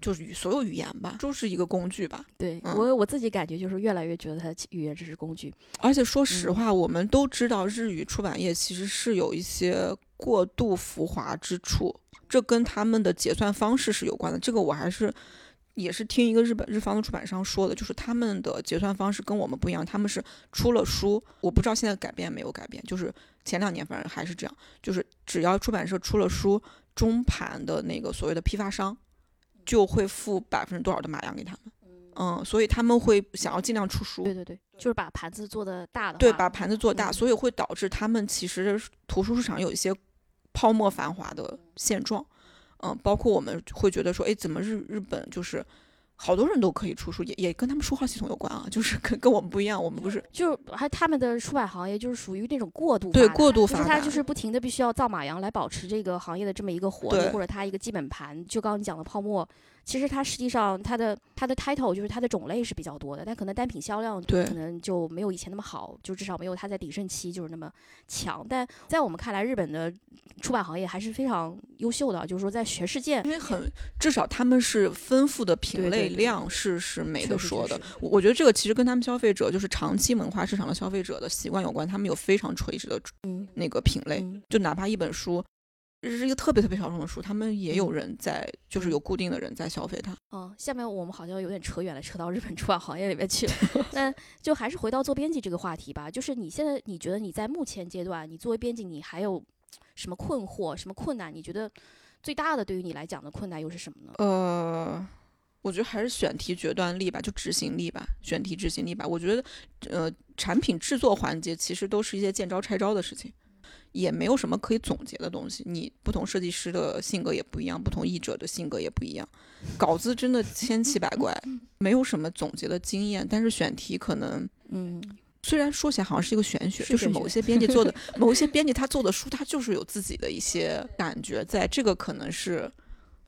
就是语所有语言吧，就是一个工具吧。对我我自己感觉就是越来越觉得它语言只是工具。而且说实话，我们都知道日语出版业其实是有一些过度浮华之处，这跟他们的结算方式是有关的。这个我还是也是听一个日本日方的出版商说的，就是他们的结算方式跟我们不一样。他们是出了书，我不知道现在改变没有改变，就是前两年反正还是这样，就是只要出版社出了书，中盘的那个所谓的批发商。就会付百分之多少的马洋给他们，嗯，所以他们会想要尽量出书，对对对，就是把盘子做的大的，对，把盘子做大，所以会导致他们其实图书市场有一些泡沫繁华的现状，嗯，包括我们会觉得说，哎，怎么日日本就是。好多人都可以出书，也也跟他们书号系统有关啊，就是跟跟我们不一样，我们不是，就还他们的出版行业就是属于那种过度对过度发达，就是他就是不停的必须要造马洋来保持这个行业的这么一个活力，或者他一个基本盘。就刚刚你讲的泡沫，其实它实际上它的它的 title 就是它的种类是比较多的，但可能单品销量可能就没有以前那么好，就至少没有它在鼎盛期就是那么强。但在我们看来，日本的出版行业还是非常优秀的，就是说在全世界，因为很至少他们是丰富的品类。量是是没得说的，我觉得这个其实跟他们消费者就是长期文化市场的消费者的习惯有关，他们有非常垂直的那个品类，就哪怕一本书这是一个特别特别小众的书，他们也有人在，就是有固定的人在消费它。嗯，下面我们好像有点扯远了，扯到日本出版行业里面去了。那就还是回到做编辑这个话题吧，就是你现在你觉得你在目前阶段，你作为编辑，你还有什么困惑、什么困难？你觉得最大的对于你来讲的困难又是什么呢？呃。我觉得还是选题决断力吧，就执行力吧，选题执行力吧。我觉得，呃，产品制作环节其实都是一些见招拆招的事情，也没有什么可以总结的东西。你不同设计师的性格也不一样，不同译者的性格也不一样，稿子真的千奇百怪，没有什么总结的经验。但是选题可能，嗯，虽然说起来好像是一个玄学，就是某些编辑做的，某一些编辑他做的书，他就是有自己的一些感觉，在这个可能是。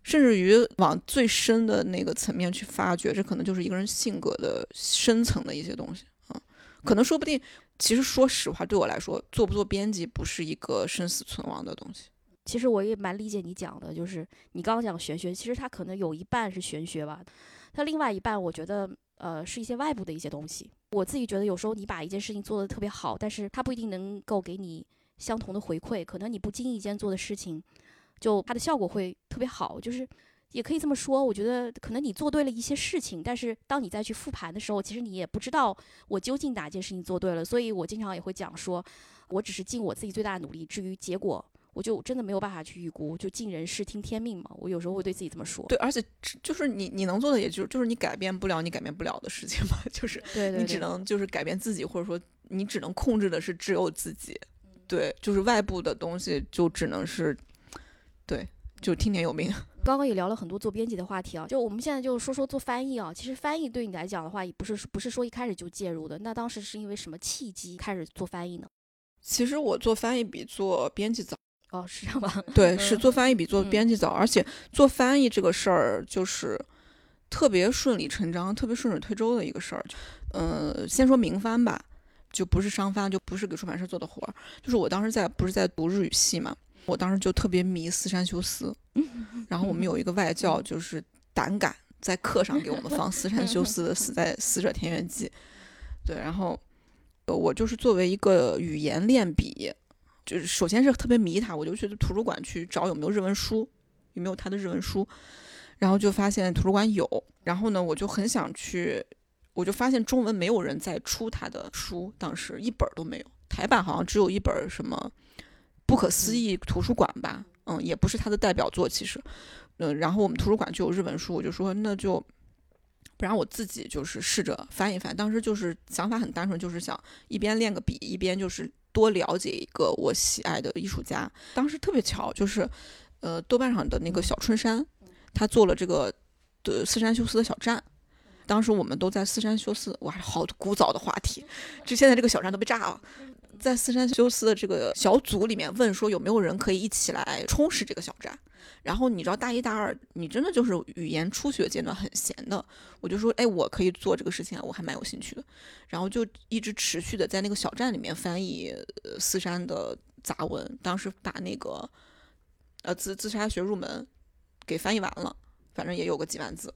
甚至于往最深的那个层面去发掘，这可能就是一个人性格的深层的一些东西啊。可能说不定，其实说实话，对我来说，做不做编辑不是一个生死存亡的东西。其实我也蛮理解你讲的，就是你刚刚讲玄学，其实它可能有一半是玄学吧，它另外一半我觉得呃是一些外部的一些东西。我自己觉得有时候你把一件事情做得特别好，但是它不一定能够给你相同的回馈，可能你不经意间做的事情。就它的效果会特别好，就是也可以这么说。我觉得可能你做对了一些事情，但是当你再去复盘的时候，其实你也不知道我究竟哪件事情做对了。所以我经常也会讲说，我只是尽我自己最大的努力，至于结果，我就真的没有办法去预估。就尽人事听天命嘛，我有时候会对自己这么说。对，而且就是你你能做的，也就就是你改变不了你改变不了的事情嘛，就是你只能就是改变自己，或者说你只能控制的是只有自己。对，就是外部的东西就只能是。对，就听天由命。刚刚也聊了很多做编辑的话题啊，就我们现在就说说做翻译啊。其实翻译对你来讲的话，也不是不是说一开始就介入的。那当时是因为什么契机开始做翻译呢？其实我做翻译比做编辑早。哦，是这样吧？对，是做翻译比做编辑早，而且做翻译这个事儿就是特别顺理成章、特别顺水推舟的一个事儿。嗯，先说明翻吧，就不是商翻，就不是给出版社做的活儿。就是我当时在不是在读日语系嘛。我当时就特别迷四山修斯，然后我们有一个外教，就是胆敢在课上给我们放四山修斯的 《死在死者田园记》。对，然后我就是作为一个语言练笔，就是首先是特别迷他，我就去图书馆去找有没有日文书，有没有他的日文书，然后就发现图书馆有，然后呢，我就很想去，我就发现中文没有人在出他的书，当时一本都没有，台版好像只有一本什么。不可思议图书馆吧，嗯，也不是他的代表作，其实，嗯，然后我们图书馆就有日本书，我就说那就，不然我自己就是试着翻一翻。当时就是想法很单纯，就是想一边练个笔，一边就是多了解一个我喜爱的艺术家。当时特别巧，就是，呃，豆瓣上的那个小春山，他做了这个的四山修斯的小站。当时我们都在四山修斯，哇，好古早的话题，就现在这个小站都被炸了。在四山修斯的这个小组里面问说有没有人可以一起来充实这个小站，然后你知道大一大二你真的就是语言初学阶段很闲的，我就说哎我可以做这个事情啊，我还蛮有兴趣的，然后就一直持续的在那个小站里面翻译四山的杂文，当时把那个呃自自杀学入门给翻译完了，反正也有个几万字，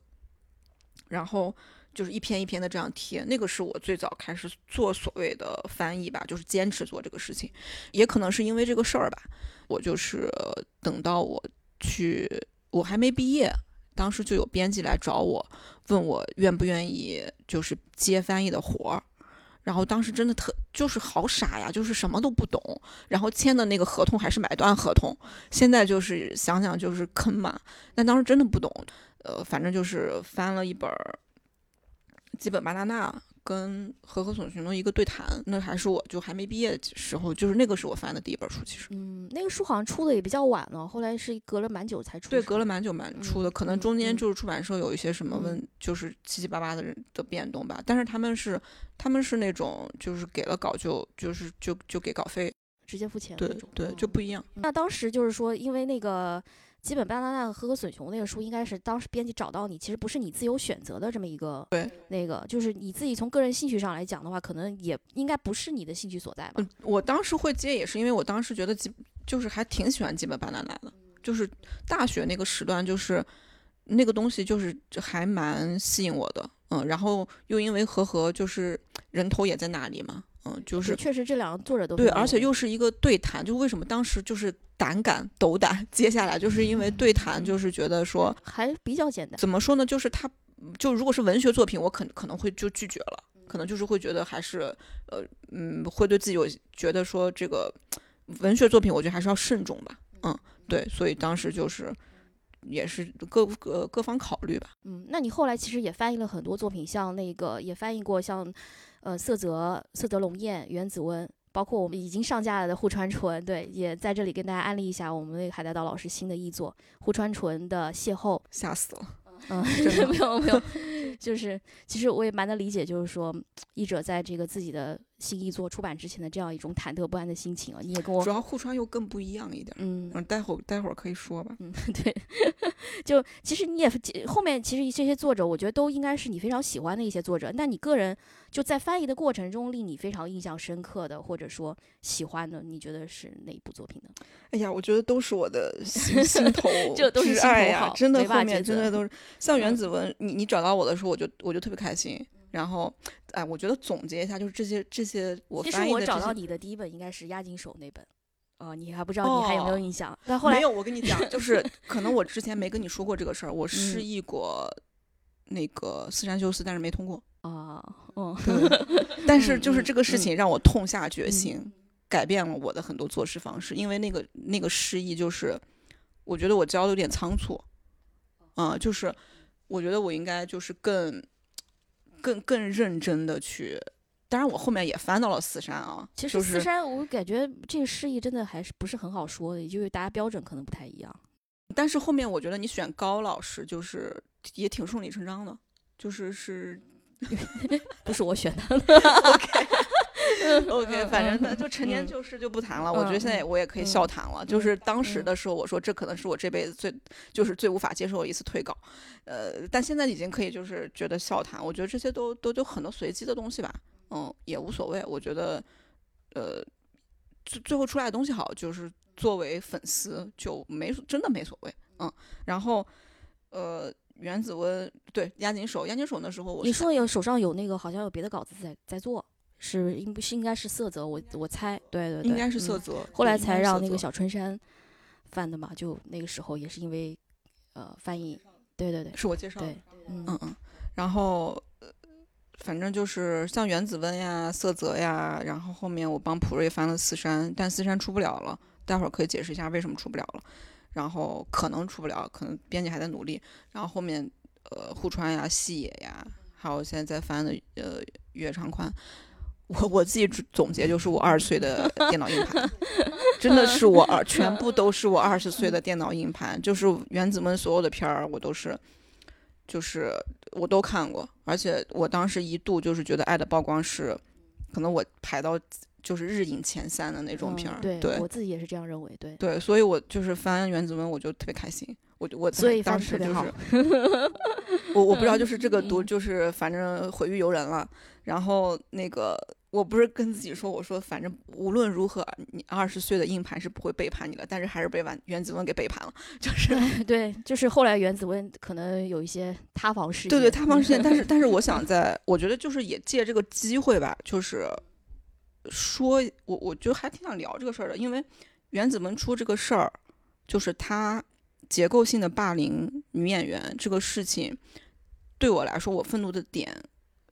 然后。就是一篇一篇的这样贴，那个是我最早开始做所谓的翻译吧，就是坚持做这个事情，也可能是因为这个事儿吧，我就是等到我去，我还没毕业，当时就有编辑来找我，问我愿不愿意就是接翻译的活儿，然后当时真的特就是好傻呀，就是什么都不懂，然后签的那个合同还是买断合同，现在就是想想就是坑嘛，但当时真的不懂，呃，反正就是翻了一本。基本巴纳纳跟和和隼雄的一个对谈，那还是我就还没毕业的时候，就是那个是我翻的第一本书。其实，嗯，那个书好像出的也比较晚了，后来是隔了蛮久才出。对，隔了蛮久蛮出的，可能中间嗯就是出版社有一些什么问，就是七七八八的人的变动吧。但是他们是他们是那种就是给了稿就就是就就给稿费，直接付钱那对种。对，嗯就不一样。那当时就是说，因为那个基本巴拿纳和和隼雄那个书，应该是当时编辑找到你，其实不是你自由选择的这么一个，对，那个就是你自己从个人兴趣上来讲的话，可能也应该不是你的兴趣所在吧。嗯，我当时会接也是因为我当时觉得基就是还挺喜欢基本巴纳纳的，就是大学那个时段就是那个东西就是还蛮吸引我的，嗯，然后又因为和和就是人头也在那里嘛，嗯，就是确实这两个作者都对，而且又是一个对谈，就为什么当时就是胆敢斗胆接下来，就是因为对谈，就是觉得说还比较简单。怎么说呢，就是他就如果是文学作品，我可可能会就拒绝了，可能就是会觉得还是呃嗯，会对自己有觉得说这个文学作品，我觉得还是要慎重吧，嗯，对，所以当时就是也是各各各方考虑吧。嗯，那你后来其实也翻译了很多作品，像那个也翻译过像，呃，色泽、色泽龙艳、原子温，包括我们已经上架了的户川纯，对，也在这里跟大家安利一下我们那个海带岛老师新的译作户川纯的《邂逅》。吓死了，嗯，没有没 有，就是其实我也蛮能理解，就是说 译者在这个自己的新译作出版之前的这样一种忐忑不安的心情啊。你也跟我主要互川又更不一样一点儿。嗯嗯，待会儿待会儿可以说吧。嗯，对，就其实你也后面其实这些作者，我觉得都应该是你非常喜欢的一些作者。那你个人就在翻译的过程中，令你非常印象深刻的，或者说喜欢的，你觉得是哪一部作品呢？哎呀，我觉得都是我的心心头就都是心头挚爱呀好，真的后面真的都是像原子文，你你找到我的时候，我就我就特别开心。然后，哎，我觉得总结一下，就是这些这些我其实翻译的这些我找到你的第一本应该是押金手那本，哦，你还不知道你还有没有哦印象？但后来没有，我跟你讲，就是可能我之前没跟你说过这个事儿，我示意过那个四山修斯，但是没通过。啊，嗯，但是就是嗯这个事嗯情让我痛下决嗯心，改变了我的很多做事方式，因为那个那个失意就是，我觉得我教的有点仓促，啊、就是我觉得我应该就是更更更认真的去。当然，我后面也翻到了四山啊，其实四山我感觉这个释义真的还是不是很好说的，也就是大家标准可能不太一样。但是后面我觉得你选高老师就是也挺顺理成章的，就是是 不是我选的，OK，OK，反正就陈年旧事就不谈了。我觉得现在我也可以笑谈了。就是当时的时候，我说这可能是我这辈子最就是最无法接受的一次退稿，呃，但现在已经可以就是觉得笑谈。我觉得这些都都就很多随机的东西吧，嗯，也无所谓。我觉得，呃，最最后出来的东西好，就是作为粉丝就没真的没所谓，嗯。然后，呃，原子温对押紧手，押井守那时候我你说有手上有那个好像有别的稿子在在做，是应不是应该是色泽？我我猜，对对对，应该是色嗯泽，后来才让那个小春山翻的嘛，就那个时候也是因为呃翻译，对对对是我介绍的。对，嗯嗯嗯，然后呃反正就是像原子温呀、色泽呀，然后后面我帮普瑞翻了四山，但四山出不了了，待会儿可以解释一下为什么出不了了。然后可能出不了，可能编辑还在努力。然后后面呃户川呀、细野呀，还有现在在翻的呃月长宽，我我自己总结就是我二十岁的 电脑硬盘，真的是我二全部都是我二十岁的电脑硬盘，就是原子们所有的片儿我都是。就是我都看过，而且我当时一度就是觉得《爱的曝光》是，可能我排到就是日影前三的那种片儿。对，对我自己也是这样认为。对，对，所以我就是翻《原子们》，我就特别开心。我我所以当时就是翻得特别好，我我不知道，就是这个读嗯就是反正毁誉由人了。然后那个我不是跟自己说，我说反正无论如何，你二十岁的硬盘是不会背叛你的，但是还是被完原子温给背叛了，就是。对，就是后来原子温可能有一些塌房事件。对对，塌房事件，但是但是我想在，我觉得就是也借这个机会吧，就是说，我我觉得还挺想聊这个事儿的，因为原子温出这个事儿，就是他结构性的霸凌女演员这个事情，对我来说，我愤怒的点，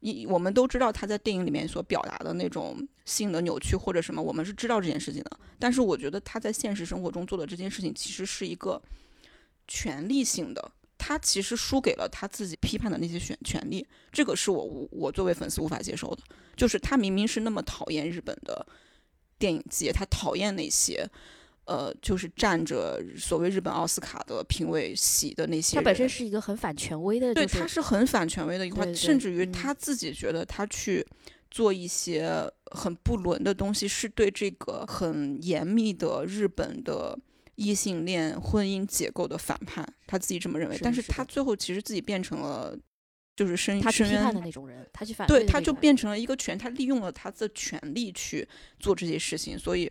一我们都知道他在电影里面所表达的那种性的扭曲或者什么，我们是知道这件事情的，但是我觉得他在现实生活中做的这件事情，其实是一个权力性的。他其实输给了他自己批判的那些权权利，这个是我无我作为粉丝无法接受的。就是他明明是那么讨厌日本的电影界，他讨厌那些呃，就是站着所谓日本奥斯卡的评委席的那些人。他本身是一个很反权威的，对，就是他是很反权威的一块，对对甚至于嗯他自己觉得他去做一些很不伦的东西，是对这个很严密的日本的异性恋婚姻结构的反叛，他自己这么认为。但是他最后其实自己变成了，就是深他去批深渊的那种人，他去反对，他就变成了一个权，他利用了他的权利去做这些事情，所以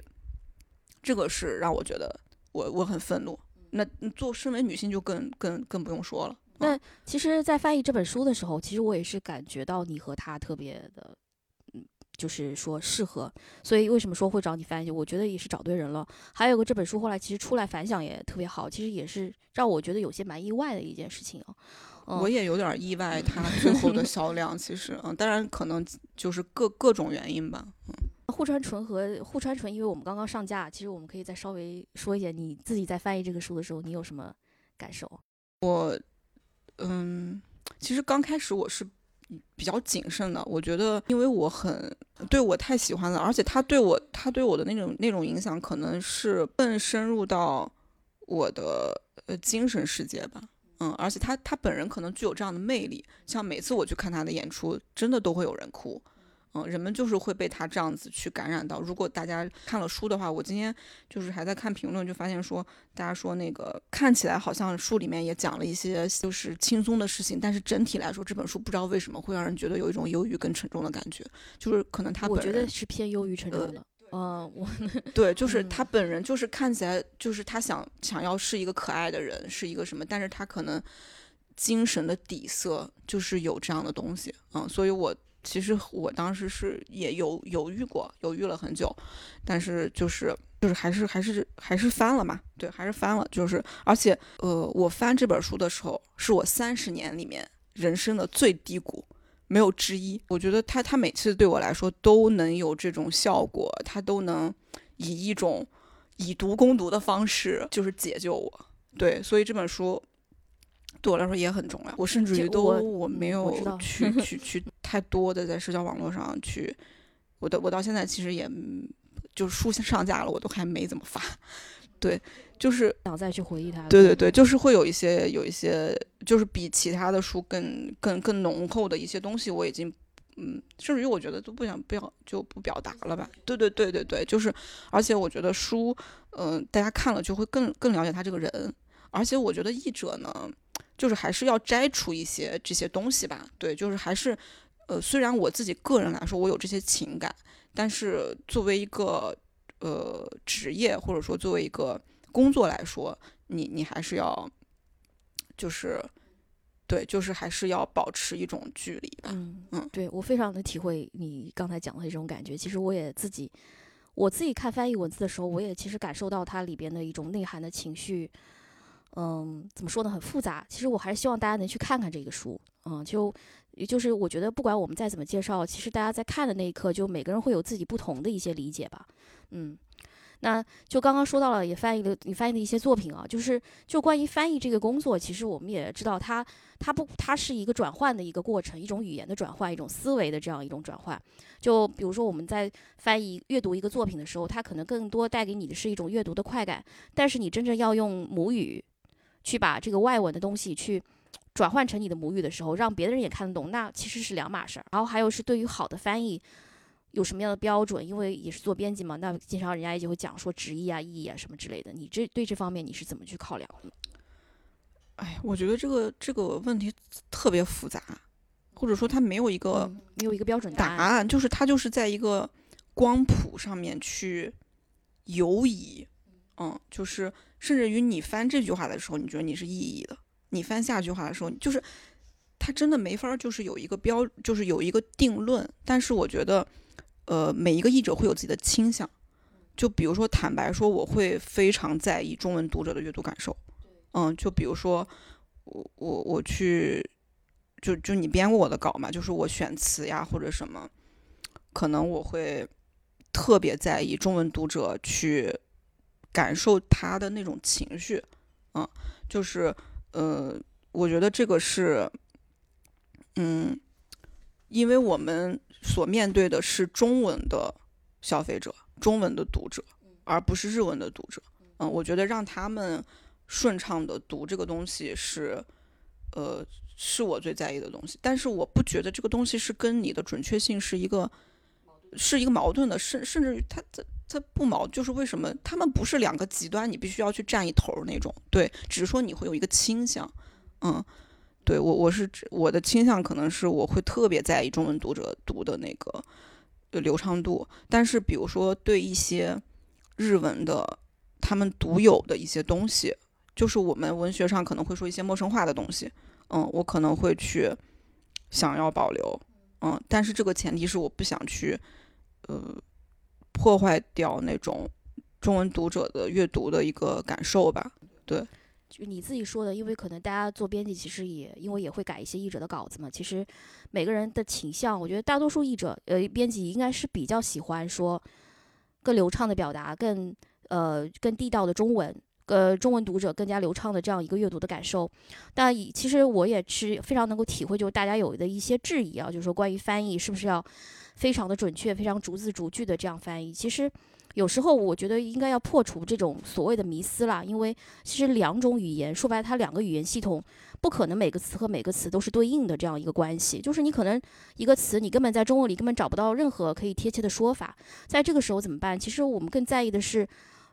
这个是让我觉得我我很愤怒。那做身为女性就更更更不用说了。那其实，在翻译这本书的时候，其实我也是感觉到你和他特别的，嗯，就是说适合。所以为什么说会找你翻译？我觉得也是找对人了。还有个这本书后来其实出来反响也特别好，其实也是让我觉得有些蛮意外的一件事情啊。嗯我也有点意外，它最后的销量其实，嗯，当然可能就是各各种原因吧。户川纯和户川纯，因为我们刚刚上架，其实我们可以再稍微说一点，你自己在翻译这个书的时候，你有什么感受？我，嗯，其实刚开始我是比较谨慎的，我觉得，因为我很对我太喜欢了，而且他对我他对我的那种那种影响，可能是更深入到我的呃精神世界吧。嗯，而且他他本人可能具有这样的魅力，像每次我去看他的演出，真的都会有人哭。嗯，人们就是会被他这样子去感染到。如果大家看了书的话，我今天就是还在看评论，就发现说，大家说那个看起来好像书里面也讲了一些就是轻松的事情，但是整体来说，这本书不知道为什么会让人觉得有一种忧郁跟沉重的感觉，就是可能他我觉得是偏忧郁沉重呃的。嗯，我对，就是嗯他本人就是看起来就是他想想要是一个可爱的人，是一个什么，但是他可能精神的底色就是有这样的东西，嗯，所以我其实我当时是也犹犹豫过，犹豫了很久，但是就是就是还是还是还是翻了嘛，对，还是翻了，就是而且呃，我翻这本书的时候是我三十年里面人生的最低谷。没有之一，我觉得他他每次对我来说都能有这种效果，他都能以一种以毒攻毒的方式，就是解救我。对，所以这本书对我来说也很重要。我甚至于都我我没有去 去去太多的在社交网络上去，我的我到现在其实也嗯就是书上架了，我都还没怎么发。对，就是想再去回忆它。对对对，就是会有一些有一些，就是比其他的书更更更浓厚的一些东西，我已经嗯，甚至于我觉得都不想不要就不表达了吧。对对对对对，就是，而且我觉得书，嗯、大家看了就会更更了解他这个人，而且我觉得译者呢，就是还是要摘除一些这些东西吧。对，就是还是，呃，虽然我自己个人来说我有这些情感，但是作为一个呃职业或者说作为一个工作来说，你你还是要，就是，对，就是还是要保持一种距离吧。嗯嗯对我非常的体会你刚才讲的这种感觉。其实我也自己，我自己看翻译文字的时候，我也其实感受到它里边的一种内涵的情绪。嗯，怎么说呢？很复杂。其实我还是希望大家能去看看这个书。嗯，就也就是我觉得，不管我们再怎么介绍，其实大家在看的那一刻，就每个人会有自己不同的一些理解吧。嗯，那就刚刚说到了，也翻译了你翻译的一些作品啊，就是就关于翻译这个工作，其实我们也知道它它不它是一个转换的一个过程，一种语言的转换，一种思维的这样一种转换。就比如说我们在翻译阅读一个作品的时候，它可能更多带给你的是一种阅读的快感，但是你真正要用母语去把这个外文的东西去转换成你的母语的时候，让别的人也看得懂，那其实是两码事儿。然后还有是对于好的翻译。有什么样的标准？因为也是做编辑嘛，那经常人家也就会讲说直译啊、意译啊什么之类的。你这对这方面你是怎么去考量的？哎，我觉得这个这个问题特别复杂，或者说它没有一个没有一个标准答案，就是它就是在一个光谱上面去游移。嗯，就是甚至于你翻这句话的时候，你觉得你是意义的；你翻下句话的时候，就是它真的没法就是有一个标，就是有一个定论。但是我觉得。呃，每一个译者会有自己的倾向，就比如说，坦白说，我会非常在意中文读者的阅读感受。嗯，就比如说，我我我去，就就你编过我的稿嘛，就是我选词呀或者什么，可能我会特别在意中文读者去感受他的那种情绪。嗯，就是呃，我觉得这个是，嗯，因为我们。所面对的是中文的消费者，中文的读者，而不是日文的读者。嗯，我觉得让他们顺畅的读这个东西是，呃，是我最在意的东西。但是我不觉得这个东西是跟你的准确性是一个，是一个矛盾的，甚甚至于它在它不矛，就是为什么他们不是两个极端，你必须要去站一头那种。对，只是说你会有一个倾向，嗯。对我，我是我的倾向可能是我会特别在意中文读者读的那个流畅度，但是比如说对一些日文的他们独有的一些东西，就是我们文学上可能会说一些陌生化的东西，嗯，我可能会去想要保留，嗯，但是这个前提是我不想去呃破坏掉那种中文读者的阅读的一个感受吧，对。就你自己说的，因为可能大家做编辑，其实也因为也会改一些译者的稿子嘛。其实每个人的倾向，我觉得大多数译者呃编辑应该是比较喜欢说更流畅的表达，更呃更地道的中文，呃中文读者更加流畅的这样一个阅读的感受。但其实我也是非常能够体会，就是大家有的一些质疑啊，就是说关于翻译是不是要非常的准确、非常逐字逐句的这样翻译，其实。有时候我觉得应该要破除这种所谓的迷思啦，因为其实两种语言说白了，它两个语言系统不可能每个词和每个词都是对应的这样一个关系，就是你可能一个词你根本在中文里根本找不到任何可以贴切的说法，在这个时候怎么办？其实我们更在意的是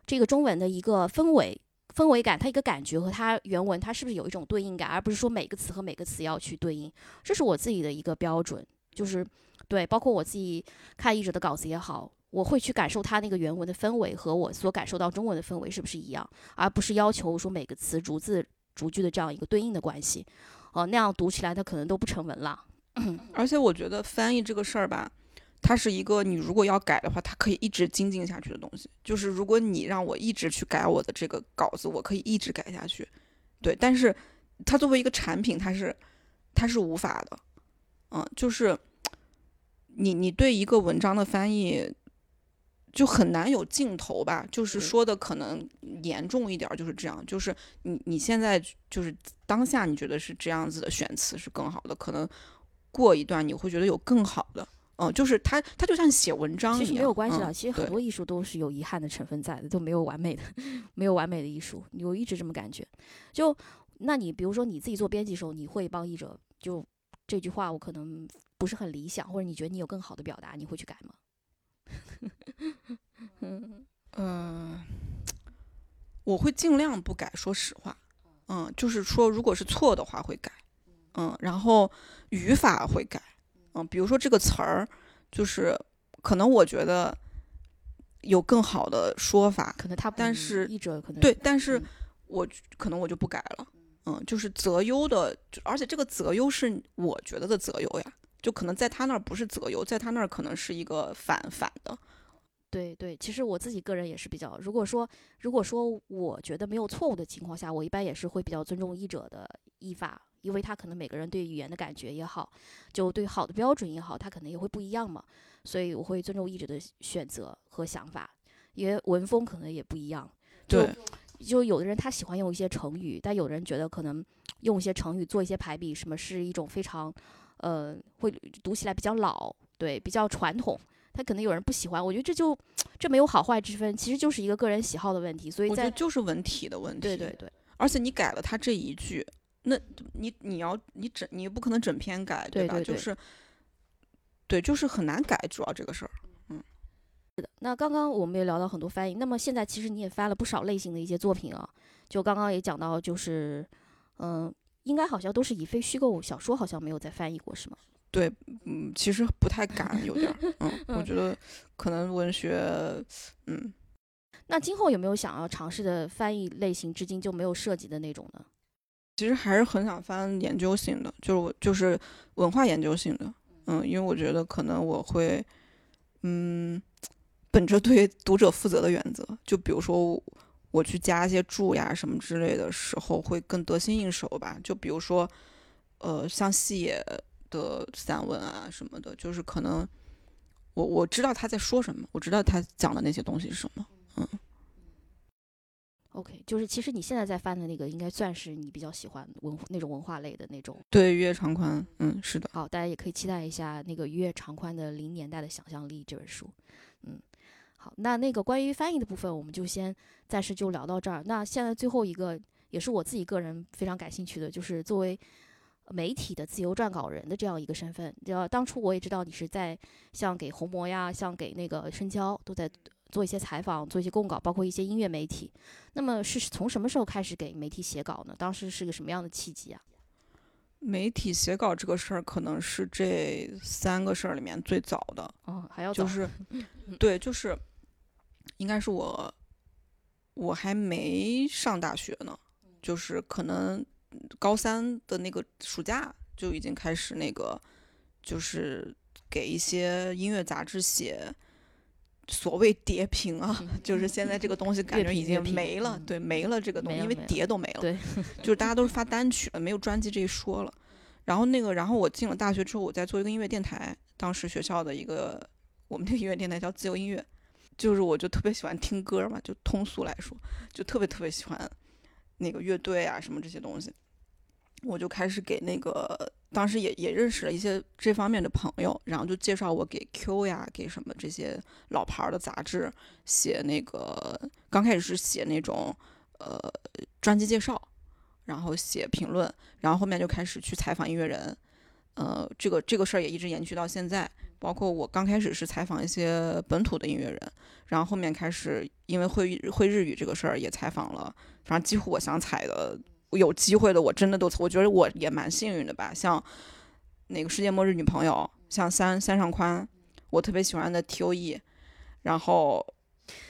这个中文的一个氛围、氛围感，它一个感觉和它原文它是不是有一种对应感，而不是说每个词和每个词要去对应，这是我自己的一个标准，就是对，包括我自己看译者的稿子也好。我会去感受它那个原文的氛围和我所感受到中文的氛围是不是一样，而不是要求说每个词逐字逐句的这样一个对应的关系，哦，那样读起来它可能都不成文了。而且我觉得翻译这个事儿吧，它是一个你如果要改的话，它可以一直精进下去的东西。就是如果你让我一直去改我的这个稿子，我可以一直改下去，对。但是它作为一个产品，它是它是无法的，嗯，就是你你对一个文章的翻译。就很难有尽头吧，就是说的可能严重一点，就是这样。就是你你现在就是当下，你觉得是这样子的选词是更好的，可能过一段你会觉得有更好的。嗯，就是它它就像写文章一样，其实没有关系的。其实很多艺术都是有遗憾的成分在的，都没有完美的，没有完美的艺术。我一直这么感觉。就那你比如说你自己做编辑的时候，你会帮译者就这句话我可能不是很理想，或者你觉得你有更好的表达，你会去改吗？嗯，我会尽量不改，说实话。嗯，就是说，如果是错的话会改。嗯，然后语法会改。嗯，比如说这个词儿，就是可能我觉得有更好的说法，可能他但是译者可能对，但是我可能我就不改了。嗯，就是择优的，而且这个择优是我觉得的择优呀。就可能在他那儿不是择优，在他那儿可能是一个反反的。对对，其实我自己个人也是比较，如果说如果说我觉得没有错误的情况下，我一般也是会比较尊重译者的译法，因为他可能每个人对语言的感觉也好，就对好的标准也好，他可能也会不一样嘛，所以我会尊重译者的选择和想法。因为文风可能也不一样。对，就有的人他喜欢用一些成语，但有的人觉得可能用一些成语做一些排比，什么是一种非常，呃，会读起来比较老，对，比较传统。他可能有人不喜欢，我觉得这就这没有好坏之分，其实就是一个个人喜好的问题。所以在就是文体的问题。对对对。而且你改了他这一句，那你你要你整你不可能整篇改，对吧？就是，对，就是很难改，主要这个事儿。嗯，是的。那刚刚我们也聊到很多翻译，那么现在其实你也翻了不少类型的一些作品啊。就刚刚也讲到，就是嗯，应该好像都是以非虚构小说，好像没有再翻译过，是吗？对，嗯，其实不太敢，有点儿，嗯，我觉得可能文学，嗯。那今后有没有想要尝试的翻译类型，至今就没有涉及的那种呢？其实还是很想翻研究性的，就是我就是文化研究性的，嗯，因为我觉得可能我会，嗯，本着对读者负责的原则，就比如说我去加一些注呀什么之类的时候，会更得心应手吧。就比如说，呃，像细野。的散文啊什么的，就是可能我我知道他在说什么，我知道他讲的那些东西是什么。嗯，OK，就是其实你现在在翻的那个，应该算是你比较喜欢文那种文化类的那种。对，月长宽，嗯，是的。好，大家也可以期待一下那个月长宽的《零年代的想象力》这本书。嗯，好，那那个关于翻译的部分，我们就先暂时就聊到这儿。那现在最后一个，也是我自己个人非常感兴趣的，就是作为。媒体的自由撰稿人的这样一个身份，就当初我也知道你是在像给红魔呀，像给那个深交都在做一些采访，做一些供稿，包括一些音乐媒体。那么是从什么时候开始给媒体写稿呢？当时是个什么样的契机啊？媒体写稿这个事儿，可能是这三个事儿里面最早的。哦，还要就是，对，就是应该是我我还没上大学呢，就是可能。高三的那个暑假就已经开始那个，就是给一些音乐杂志写所谓叠屏啊，就是现在这个东西感觉已经没了，对，没了这个东西，因为碟都没了，对，就是大家都是发单曲了，没有专辑这一说了。然后那个，然后我进了大学之后，我在做一个音乐电台，当时学校的一个我们这个音乐电台叫自由音乐，就是我就特别喜欢听歌嘛，就通俗来说，就特别特别喜欢。那个乐队啊，什么这些东西，我就开始给那个当时也也认识了一些这方面的朋友，然后就介绍我给 Q 呀，给什么这些老牌的杂志写那个，刚开始是写那种呃专辑介绍，然后写评论，然后后面就开始去采访音乐人，呃，这个这个事儿也一直延续到现在。包括我刚开始是采访一些本土的音乐人，然后后面开始因为会会日语这个事儿也采访了，反正几乎我想采的有机会的我真的都，我觉得我也蛮幸运的吧。像那个世界末日女朋友，像三三上宽，我特别喜欢的 T.O.E，然后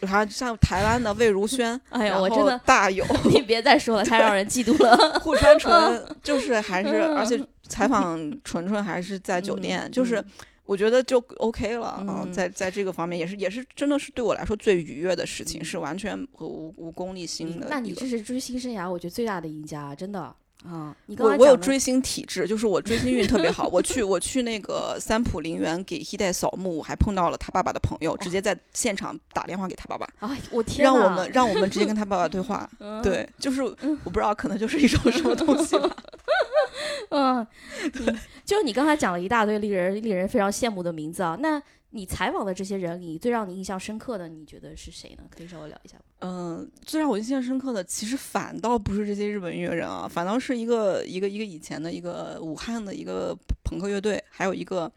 还像台湾的魏如萱，哎呀，我真的大有，你别再说了，太让人嫉妒了。户川纯就是还是，而且采访纯纯还是在酒店，就是。我觉得就 OK 了啊，在在这个方面也是也是真的是对我来说最愉悦的事情，是完全无无功利心的。那你这是追星生涯，我觉得最大的赢家，真的啊！我我有追星体质，就是我追星运特别好。我去我去那个三浦陵园给希代扫墓，我还碰到了他爸爸的朋友，直接在现场打电话给他爸爸。啊，我天！让我们让我们直接跟 他爸爸对话。对，就是我不知道，可能就是一种什么东西吧。嗯，就是你刚才讲了一大堆令人令人非常羡慕的名字啊。那你采访的这些人里，最让你印象深刻的，你觉得是谁呢？可以稍微聊一下吗？嗯，最让我印象深刻的，其实反倒不是这些日本音乐人啊，反倒是一个一个一个以前的一个武汉的一个朋克乐队，还有一个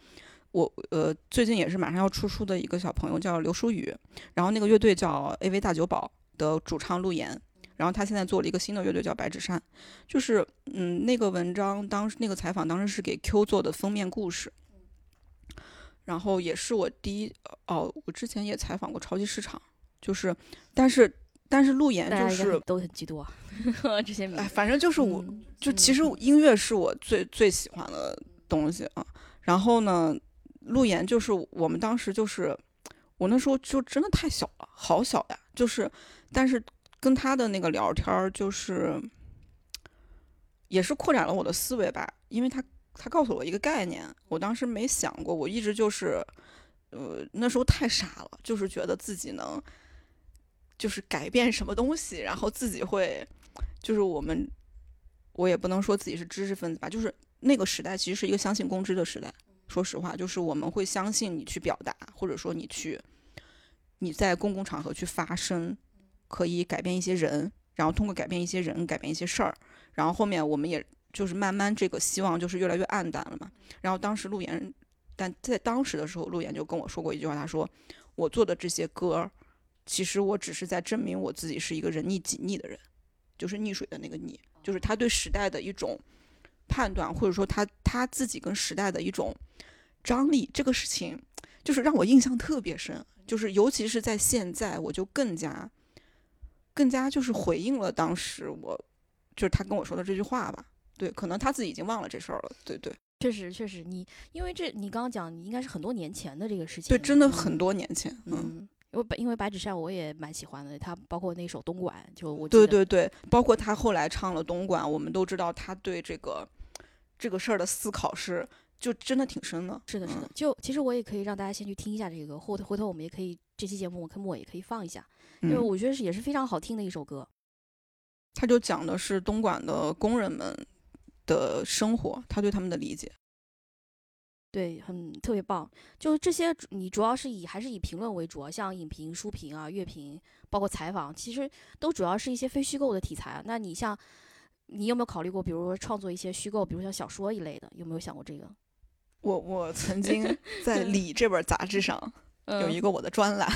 我呃最近也是马上要出书的一个小朋友叫刘书宇，然后那个乐队叫 A.V 大酒保的主唱陆岩。然后他现在做了一个新的乐队，叫白纸扇，就是嗯，那个文章当时那个采访当时是给 Q 做的封面故事，然后也是我第一哦，我之前也采访过超级市场，就是但是但是路演就是都很嫉妒啊，这些哎，反正就是我就其实音乐是我最最喜欢的东西啊，然后呢，路演就是我们当时就是我那时候就真的太小了，好小呀，就是但是。跟他的那个聊天儿，就是也是扩展了我的思维吧，因为他他告诉我一个概念，我当时没想过，我一直就是，呃，那时候太傻了，就是觉得自己能就是改变什么东西，然后自己会，就是我们，我也不能说自己是知识分子吧，就是那个时代其实是一个相信公知的时代。说实话，就是我们会相信你去表达，或者说你去你在公共场合去发声，可以改变一些人，然后通过改变一些人，改变一些事儿。然后后面我们也就是慢慢这个希望就是越来越暗淡了嘛。然后当时陆岩，但在当时的时候，陆岩就跟我说过一句话，他说：“我做的这些歌，其实我只是在证明我自己是一个人溺己溺的人，就是溺水的那个溺，就是他对时代的一种判断，或者说他他自己跟时代的一种。”张力这个事情，就是让我印象特别深，就是尤其是在现在，我就更加，更加就是回应了当时我，就是他跟我说的这句话吧。对，可能他自己已经忘了这事儿了。对对，确实确实，你因为这你刚刚讲，你应该是很多年前的这个事情。对，真的很多年前。嗯，因为白因为白纸扇我也蛮喜欢的，他包括那首东莞，就我对对对，包括他后来唱了东莞，我们都知道他对这个这个事儿的思考是。就真的挺深的，是的，是的。就其实我也可以让大家先去听一下这个，后头回头我们也可以这期节目我跟莫也可以放一下，因为我觉得是也是非常好听的一首歌。他就讲的是东莞的工人们的生活，他对他们的理解，对，很特别棒。就这些，你主要是以还是以评论为主，像影评、书评啊、乐评，包括采访，其实都主要是一些非虚构的题材。那你像，你有没有考虑过，比如说创作一些虚构，比如像小说一类的，有没有想过这个？我我曾经 在《理》这本杂志上有一个我的专栏，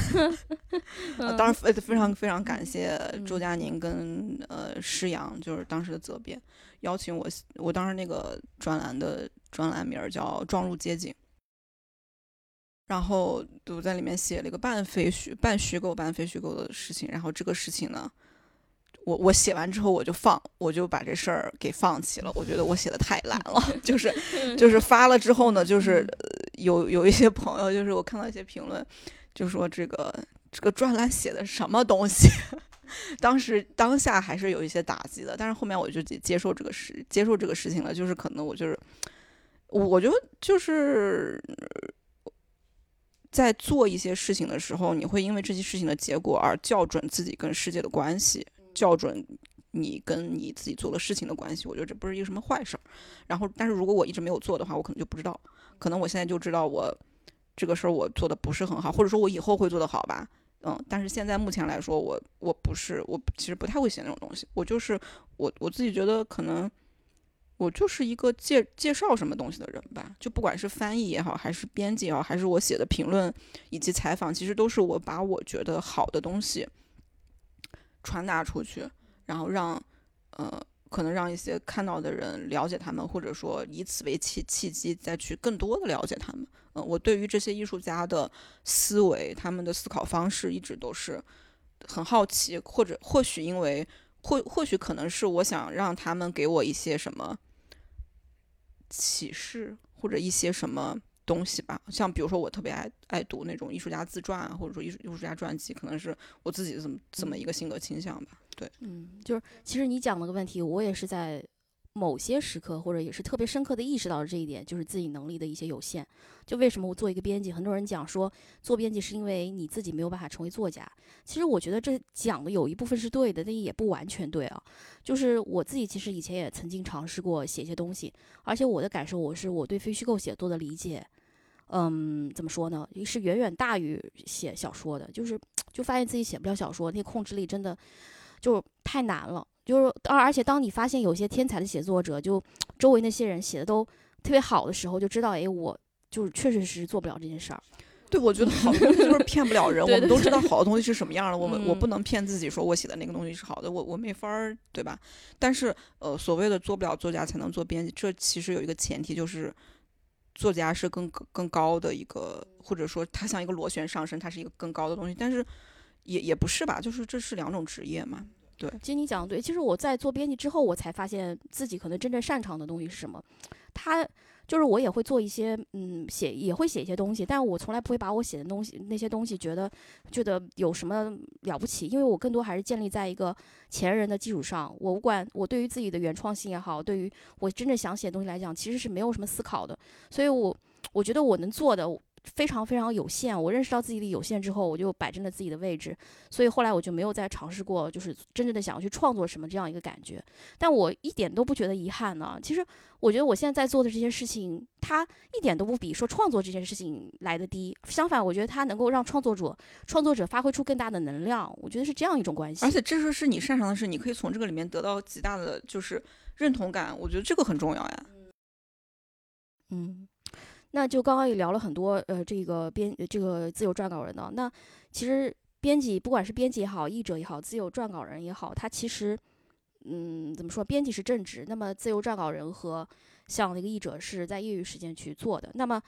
当然非非常非常感谢周佳宁跟呃施阳，就是当时的责编邀请我，我当时那个专栏的专栏名叫《撞入街景》，然后我在里面写了一个半非虚半虚构半非虚构的事情，然后这个事情呢。我我写完之后我就放，我就把这事儿给放弃了。我觉得我写的太烂了，就是就是发了之后呢，就是有有一些朋友，就是我看到一些评论，就说这个这个专栏写的什么东西。当时当下还是有一些打击的，但是后面我就接受这个事，接受这个事情了。就是可能我就是，我就就是在做一些事情的时候，你会因为这些事情的结果而校准自己跟世界的关系。校准你跟你自己做的事情的关系，我觉得这不是一个什么坏事儿。然后，但是如果我一直没有做的话，我可能就不知道。可能我现在就知道我这个事儿我做的不是很好，或者说我以后会做的好吧。嗯，但是现在目前来说，我我不是我其实不太会写那种东西。我就是我我自己觉得可能我就是一个介介绍什么东西的人吧。就不管是翻译也好，还是编辑也好，还是我写的评论以及采访，其实都是我把我觉得好的东西。传达出去，然后让，呃，可能让一些看到的人了解他们，或者说以此为契契机，再去更多的了解他们。嗯，我对于这些艺术家的思维，他们的思考方式，一直都是很好奇，或者或许因为，或或许可能是我想让他们给我一些什么启示，或者一些什么。东西吧，像比如说我特别爱爱读那种艺术家自传啊，或者说艺术艺术家传记，可能是我自己这么这么一个性格倾向吧。对，嗯，就是其实你讲了个问题，我也是在某些时刻或者也是特别深刻的意识到了这一点，就是自己能力的一些有限。就为什么我做一个编辑，很多人讲说做编辑是因为你自己没有办法成为作家。其实我觉得这讲的有一部分是对的，但也不完全对啊。就是我自己其实以前也曾经尝试过写一些东西，而且我的感受，我是我对非虚构写作的理解。嗯，怎么说呢？是远远大于写小说的，就是就发现自己写不了小说，那控制力真的就太难了。就是而而且当你发现有些天才的写作者，就周围那些人写的都特别好的时候，就知道，哎，我就是确确实实做不了这件事儿。对，我觉得好的东西就是骗不了人。我们都知道好的东西是什么样的，我们我不能骗自己说我写的那个东西是好的，我我没法儿，对吧？但是呃，所谓的做不了作家才能做编辑，这其实有一个前提就是。作家是更更高的一个，或者说他像一个螺旋上升，它是一个更高的东西，但是也也不是吧，就是这是两种职业嘛。对，其实你讲的对，其实我在做编辑之后，我才发现自己可能真正擅长的东西是什么，他。就是我也会做一些，嗯，写也会写一些东西，但我从来不会把我写的东西那些东西觉得觉得有什么了不起，因为我更多还是建立在一个前人的基础上。我不管我对于自己的原创性也好，对于我真正想写的东西来讲，其实是没有什么思考的。所以我我觉得我能做的，非常非常有限。我认识到自己的有限之后，我就摆正了自己的位置，所以后来我就没有再尝试过，就是真正的想要去创作什么这样一个感觉。但我一点都不觉得遗憾呢。其实我觉得我现在在做的这些事情，它一点都不比说创作这件事情来的低。相反，我觉得它能够让创作者创作者发挥出更大的能量。我觉得是这样一种关系。而且这是是你擅长的事，你可以从这个里面得到极大的就是认同感。我觉得这个很重要呀。嗯。那就刚刚也聊了很多，呃，这个编这个自由撰稿人呢，那其实编辑不管是编辑也好，译者也好，自由撰稿人也好，他其实，嗯，怎么说？编辑是正职，那么自由撰稿人和像那个译者是在业余时间去做的。那么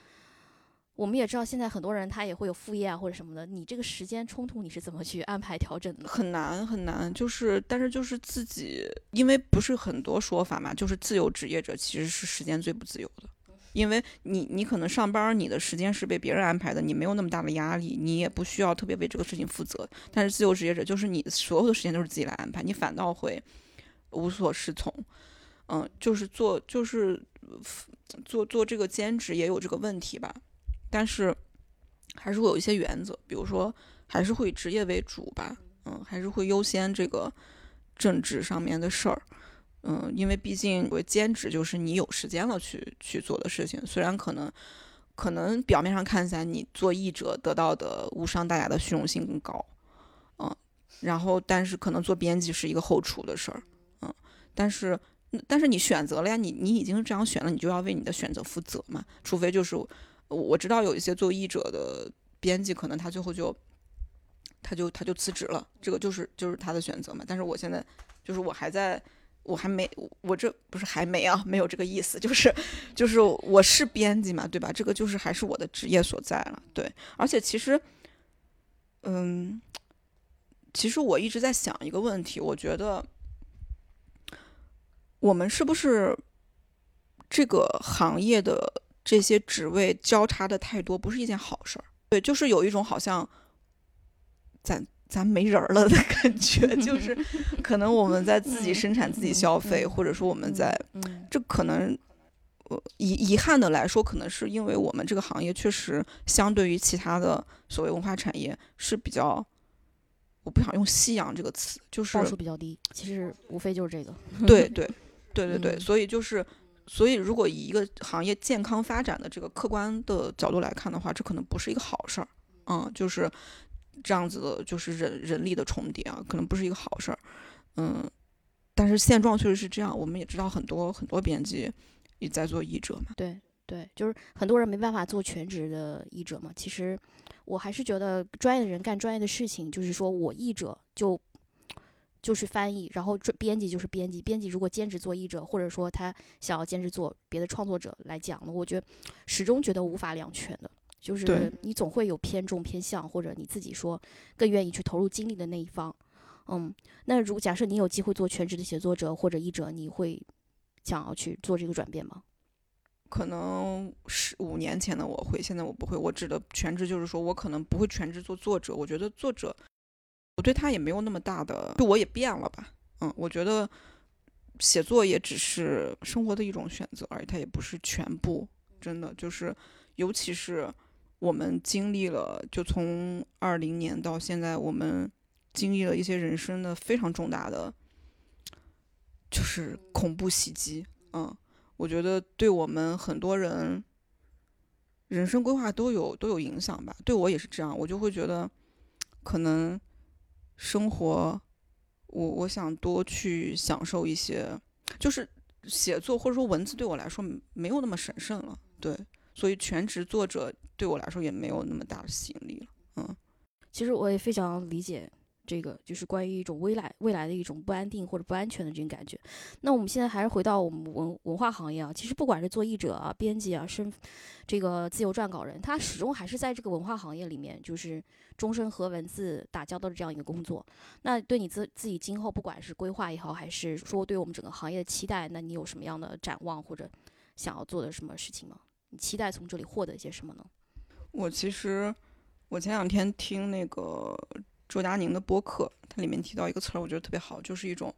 我们也知道，现在很多人他也会有副业啊或者什么的，你这个时间冲突你是怎么去安排调整的？很难很难，就是但是就是自己，因为不是很多说法嘛，就是自由职业者其实是时间最不自由的。因为你，你可能上班，你的时间是被别人安排的，你没有那么大的压力，你也不需要特别为这个事情负责。但是自由职业者就是你所有的时间都是自己来安排，你反倒会无所适从。嗯，就是做，就是做做这个兼职也有这个问题吧，但是还是会有一些原则，比如说还是会以职业为主吧，嗯，还是会优先这个政治上面的事儿。嗯，因为毕竟我兼职就是你有时间了去去做的事情，虽然可能可能表面上看起来你做译者得到的无伤大雅的虚荣心更高，嗯，然后但是可能做编辑是一个后厨的事儿，嗯，但是但是你选择了呀，你你已经这样选了，你就要为你的选择负责嘛，除非就是我知道有一些做译者的编辑，可能他最后就他就他就辞职了，这个就是就是他的选择嘛，但是我现在就是我还在。我还没，我这不是还没啊，没有这个意思，就是，就是我是编辑嘛，对吧？这个就是还是我的职业所在了，对。而且其实，嗯，其实我一直在想一个问题，我觉得我们是不是这个行业的这些职位交叉的太多，不是一件好事儿？对，就是有一种好像咱。咱没人了的感觉，就是 可能我们在自己生产、自己消费，或者说我们在，这可能，遗遗憾的来说，可能是因为我们这个行业确实相对于其他的所谓文化产业是比较，我不想用“夕阳”这个词，就是报酬比较低。其实无非就是这个。对对对对对，所以就是，所以如果以一个行业健康发展的这个客观的角度来看的话，这可能不是一个好事儿。嗯，就是。这样子的就是人人力的重叠啊，可能不是一个好事儿，嗯，但是现状确实是这样。我们也知道很多很多编辑也在做译者嘛。对对，就是很多人没办法做全职的译者嘛。其实我还是觉得专业的人干专业的事情，就是说我译者就就是翻译，然后编辑就是编辑。编辑如果兼职做译者，或者说他想要兼职做别的创作者来讲呢，我觉得始终觉得无法两全的。就是你总会有偏重偏向，或者你自己说更愿意去投入精力的那一方，嗯，那如果假设你有机会做全职的写作者或者译者，你会想要去做这个转变吗？可能十五年前的我会，现在我不会。我指的全职就是说我可能不会全职做作者。我觉得作者，我对他也没有那么大的，就我也变了吧。嗯，我觉得写作也只是生活的一种选择而已，它也不是全部。真的就是，尤其是。我们经历了，就从二零年到现在，我们经历了一些人生的非常重大的，就是恐怖袭击。嗯，我觉得对我们很多人人生规划都有都有影响吧。对我也是这样，我就会觉得，可能生活，我我想多去享受一些，就是写作或者说文字对我来说没有那么神圣了。对。所以全职作者对我来说也没有那么大的吸引力了，嗯，其实我也非常理解这个，就是关于一种未来未来的一种不安定或者不安全的这种感觉。那我们现在还是回到我们文文化行业啊，其实不管是做译者啊、编辑啊、身这个自由撰稿人，他始终还是在这个文化行业里面，就是终身和文字打交道的这样一个工作。那对你自自己今后不管是规划也好，还是说对我们整个行业的期待，那你有什么样的展望或者想要做的什么事情吗？你期待从这里获得一些什么呢？我其实，我前两天听那个周佳宁的播客，它里面提到一个词儿，我觉得特别好，就是一种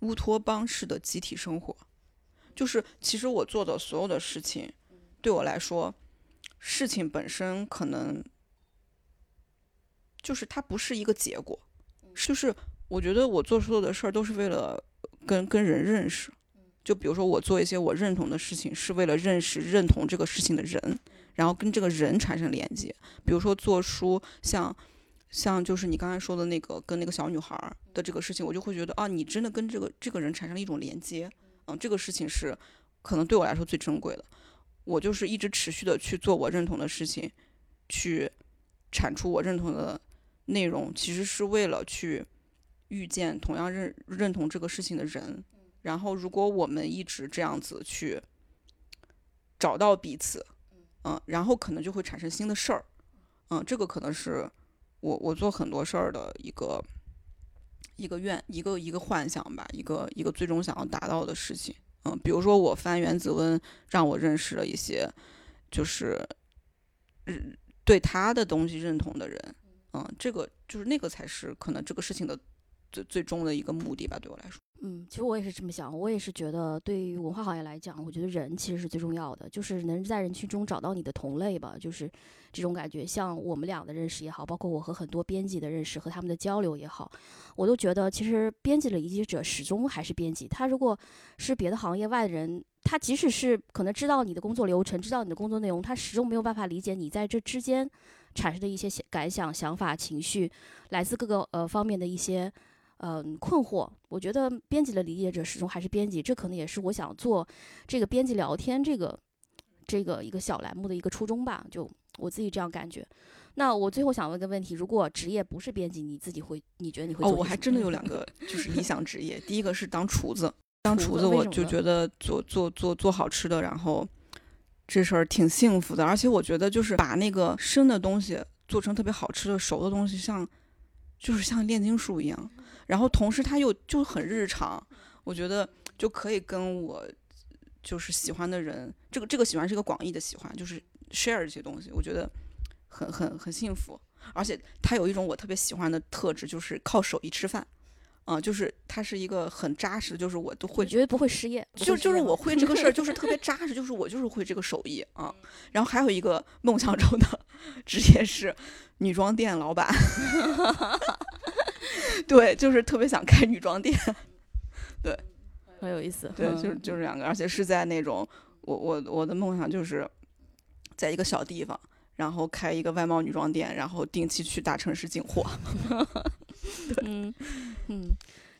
乌托邦式的集体生活。就是其实我做的所有的事情，对我来说，事情本身可能就是它不是一个结果，就是我觉得我做所有的事儿都是为了跟跟人认识。就比如说我做一些我认同的事情，是为了认识认同这个事情的人，然后跟这个人产生连接。比如说做书，像像就是你刚才说的那个跟那个小女孩的这个事情，我就会觉得啊，你真的跟这个这个人产生了一种连接。嗯，这个事情是可能对我来说最珍贵的。我就是一直持续的去做我认同的事情，去产出我认同的内容，其实是为了去遇见同样认认同这个事情的人。然后，如果我们一直这样子去找到彼此，嗯，然后可能就会产生新的事儿，嗯，这个可能是我我做很多事儿的一个一个愿一个一个幻想吧，一个一个最终想要达到的事情，嗯，比如说我翻原子温，让我认识了一些就是嗯对他的东西认同的人，嗯，这个就是那个才是可能这个事情的最最终的一个目的吧，对我来说。嗯，其实我也是这么想，我也是觉得，对于文化行业来讲，我觉得人其实是最重要的，就是能在人群中找到你的同类吧，就是这种感觉。像我们俩的认识也好，包括我和很多编辑的认识和他们的交流也好，我都觉得，其实编辑的理解者始终还是编辑。他如果是别的行业外的人，他即使是可能知道你的工作流程，知道你的工作内容，他始终没有办法理解你在这之间产生的一些感想、想法、情绪，来自各个呃方面的一些。嗯，困惑。我觉得编辑的理解者始终还是编辑，这可能也是我想做这个编辑聊天这个这个一个小栏目的一个初衷吧。就我自己这样感觉。那我最后想问个问题：如果职业不是编辑，你自己会？你觉得你会？哦，我还真的有两个就是理想职业。第一个是当厨子，当厨子我就觉得做做做做好吃的，然后这事儿挺幸福的。而且我觉得就是把那个生的东西做成特别好吃的，熟的东西像就是像炼金术一样。然后同时他又就很日常，我觉得就可以跟我就是喜欢的人，这个这个喜欢是一个广义的喜欢，就是 share 这些东西，我觉得很很很幸福。而且他有一种我特别喜欢的特质，就是靠手艺吃饭，嗯，就是他是一个很扎实，就是我都会，绝对不会失业，就就是我会这个事儿，就是特别 扎实，就是我就是会这个手艺啊。然后还有一个梦想中的 职业是女装店老板。对，就是特别想开女装店，对，很有意思。对，就是就是两个，而且是在那种我我我的梦想就是在一个小地方，然后开一个外贸女装店，然后定期去大城市进货。嗯嗯，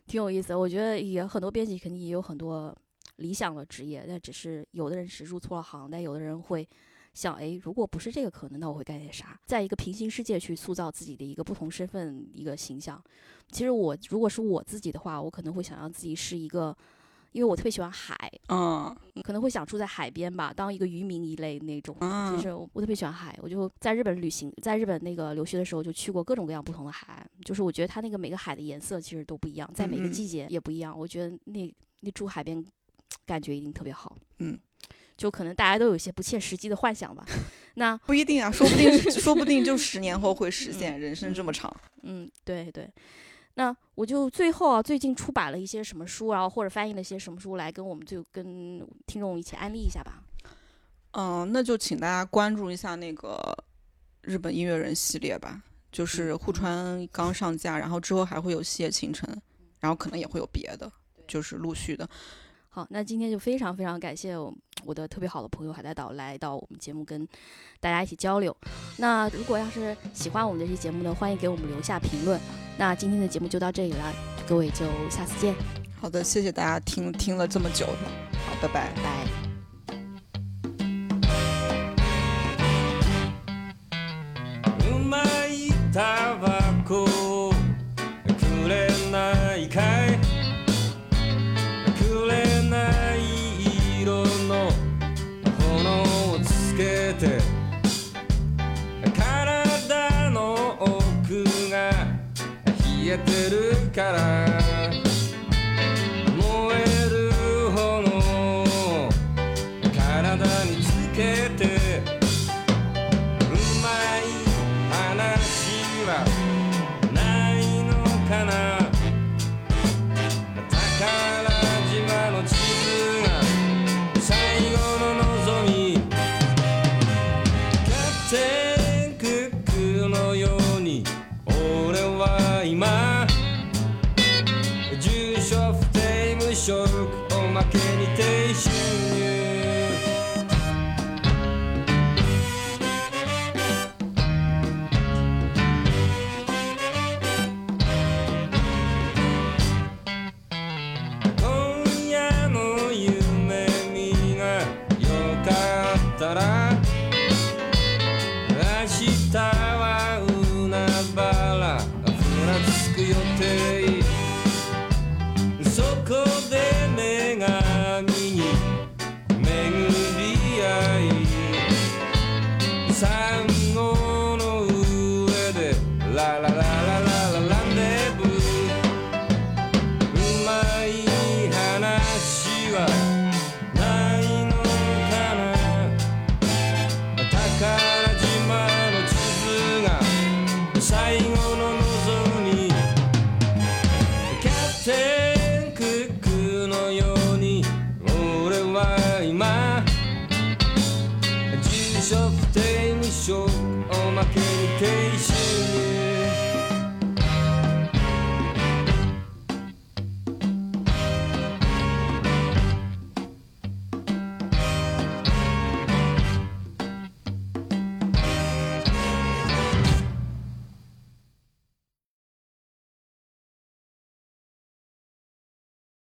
挺有意思。我觉得也很多编辑肯定也有很多理想的职业，但只是有的人是入错了行，但有的人会。想哎，如果不是这个可能，那我会干点啥？在一个平行世界去塑造自己的一个不同身份一个形象。其实我如果是我自己的话，我可能会想要自己是一个，因为我特别喜欢海，嗯，可能会想住在海边吧，当一个渔民一类那种。就是我特别喜欢海，我就在日本旅行，在日本那个留学的时候就去过各种各样不同的海岸，就是我觉得它那个每个海的颜色其实都不一样，在每个季节也不一样。我觉得那那住海边感觉一定特别好，嗯。就可能大家都有一些不切实际的幻想吧，那不一定啊，说不定说不定就十年后会实现。人生这么长，嗯，对对。那我就最后啊，最近出版了一些什么书，然后或者翻译了一些什么书，来跟我们就跟听众一起安利一下吧。嗯，那就请大家关注一下那个日本音乐人系列吧，就是户川刚上架，然后之后还会有细野晴臣，然后可能也会有别的，就是陆续的。好，那今天就非常非常感谢我的特别好的朋友海带岛来到我们节目跟大家一起交流。那如果要是喜欢我们这期节目呢，欢迎给我们留下评论。那今天的节目就到这里了，各位就下次见。好的，谢谢大家听听了这么久，好，拜拜拜。caralho.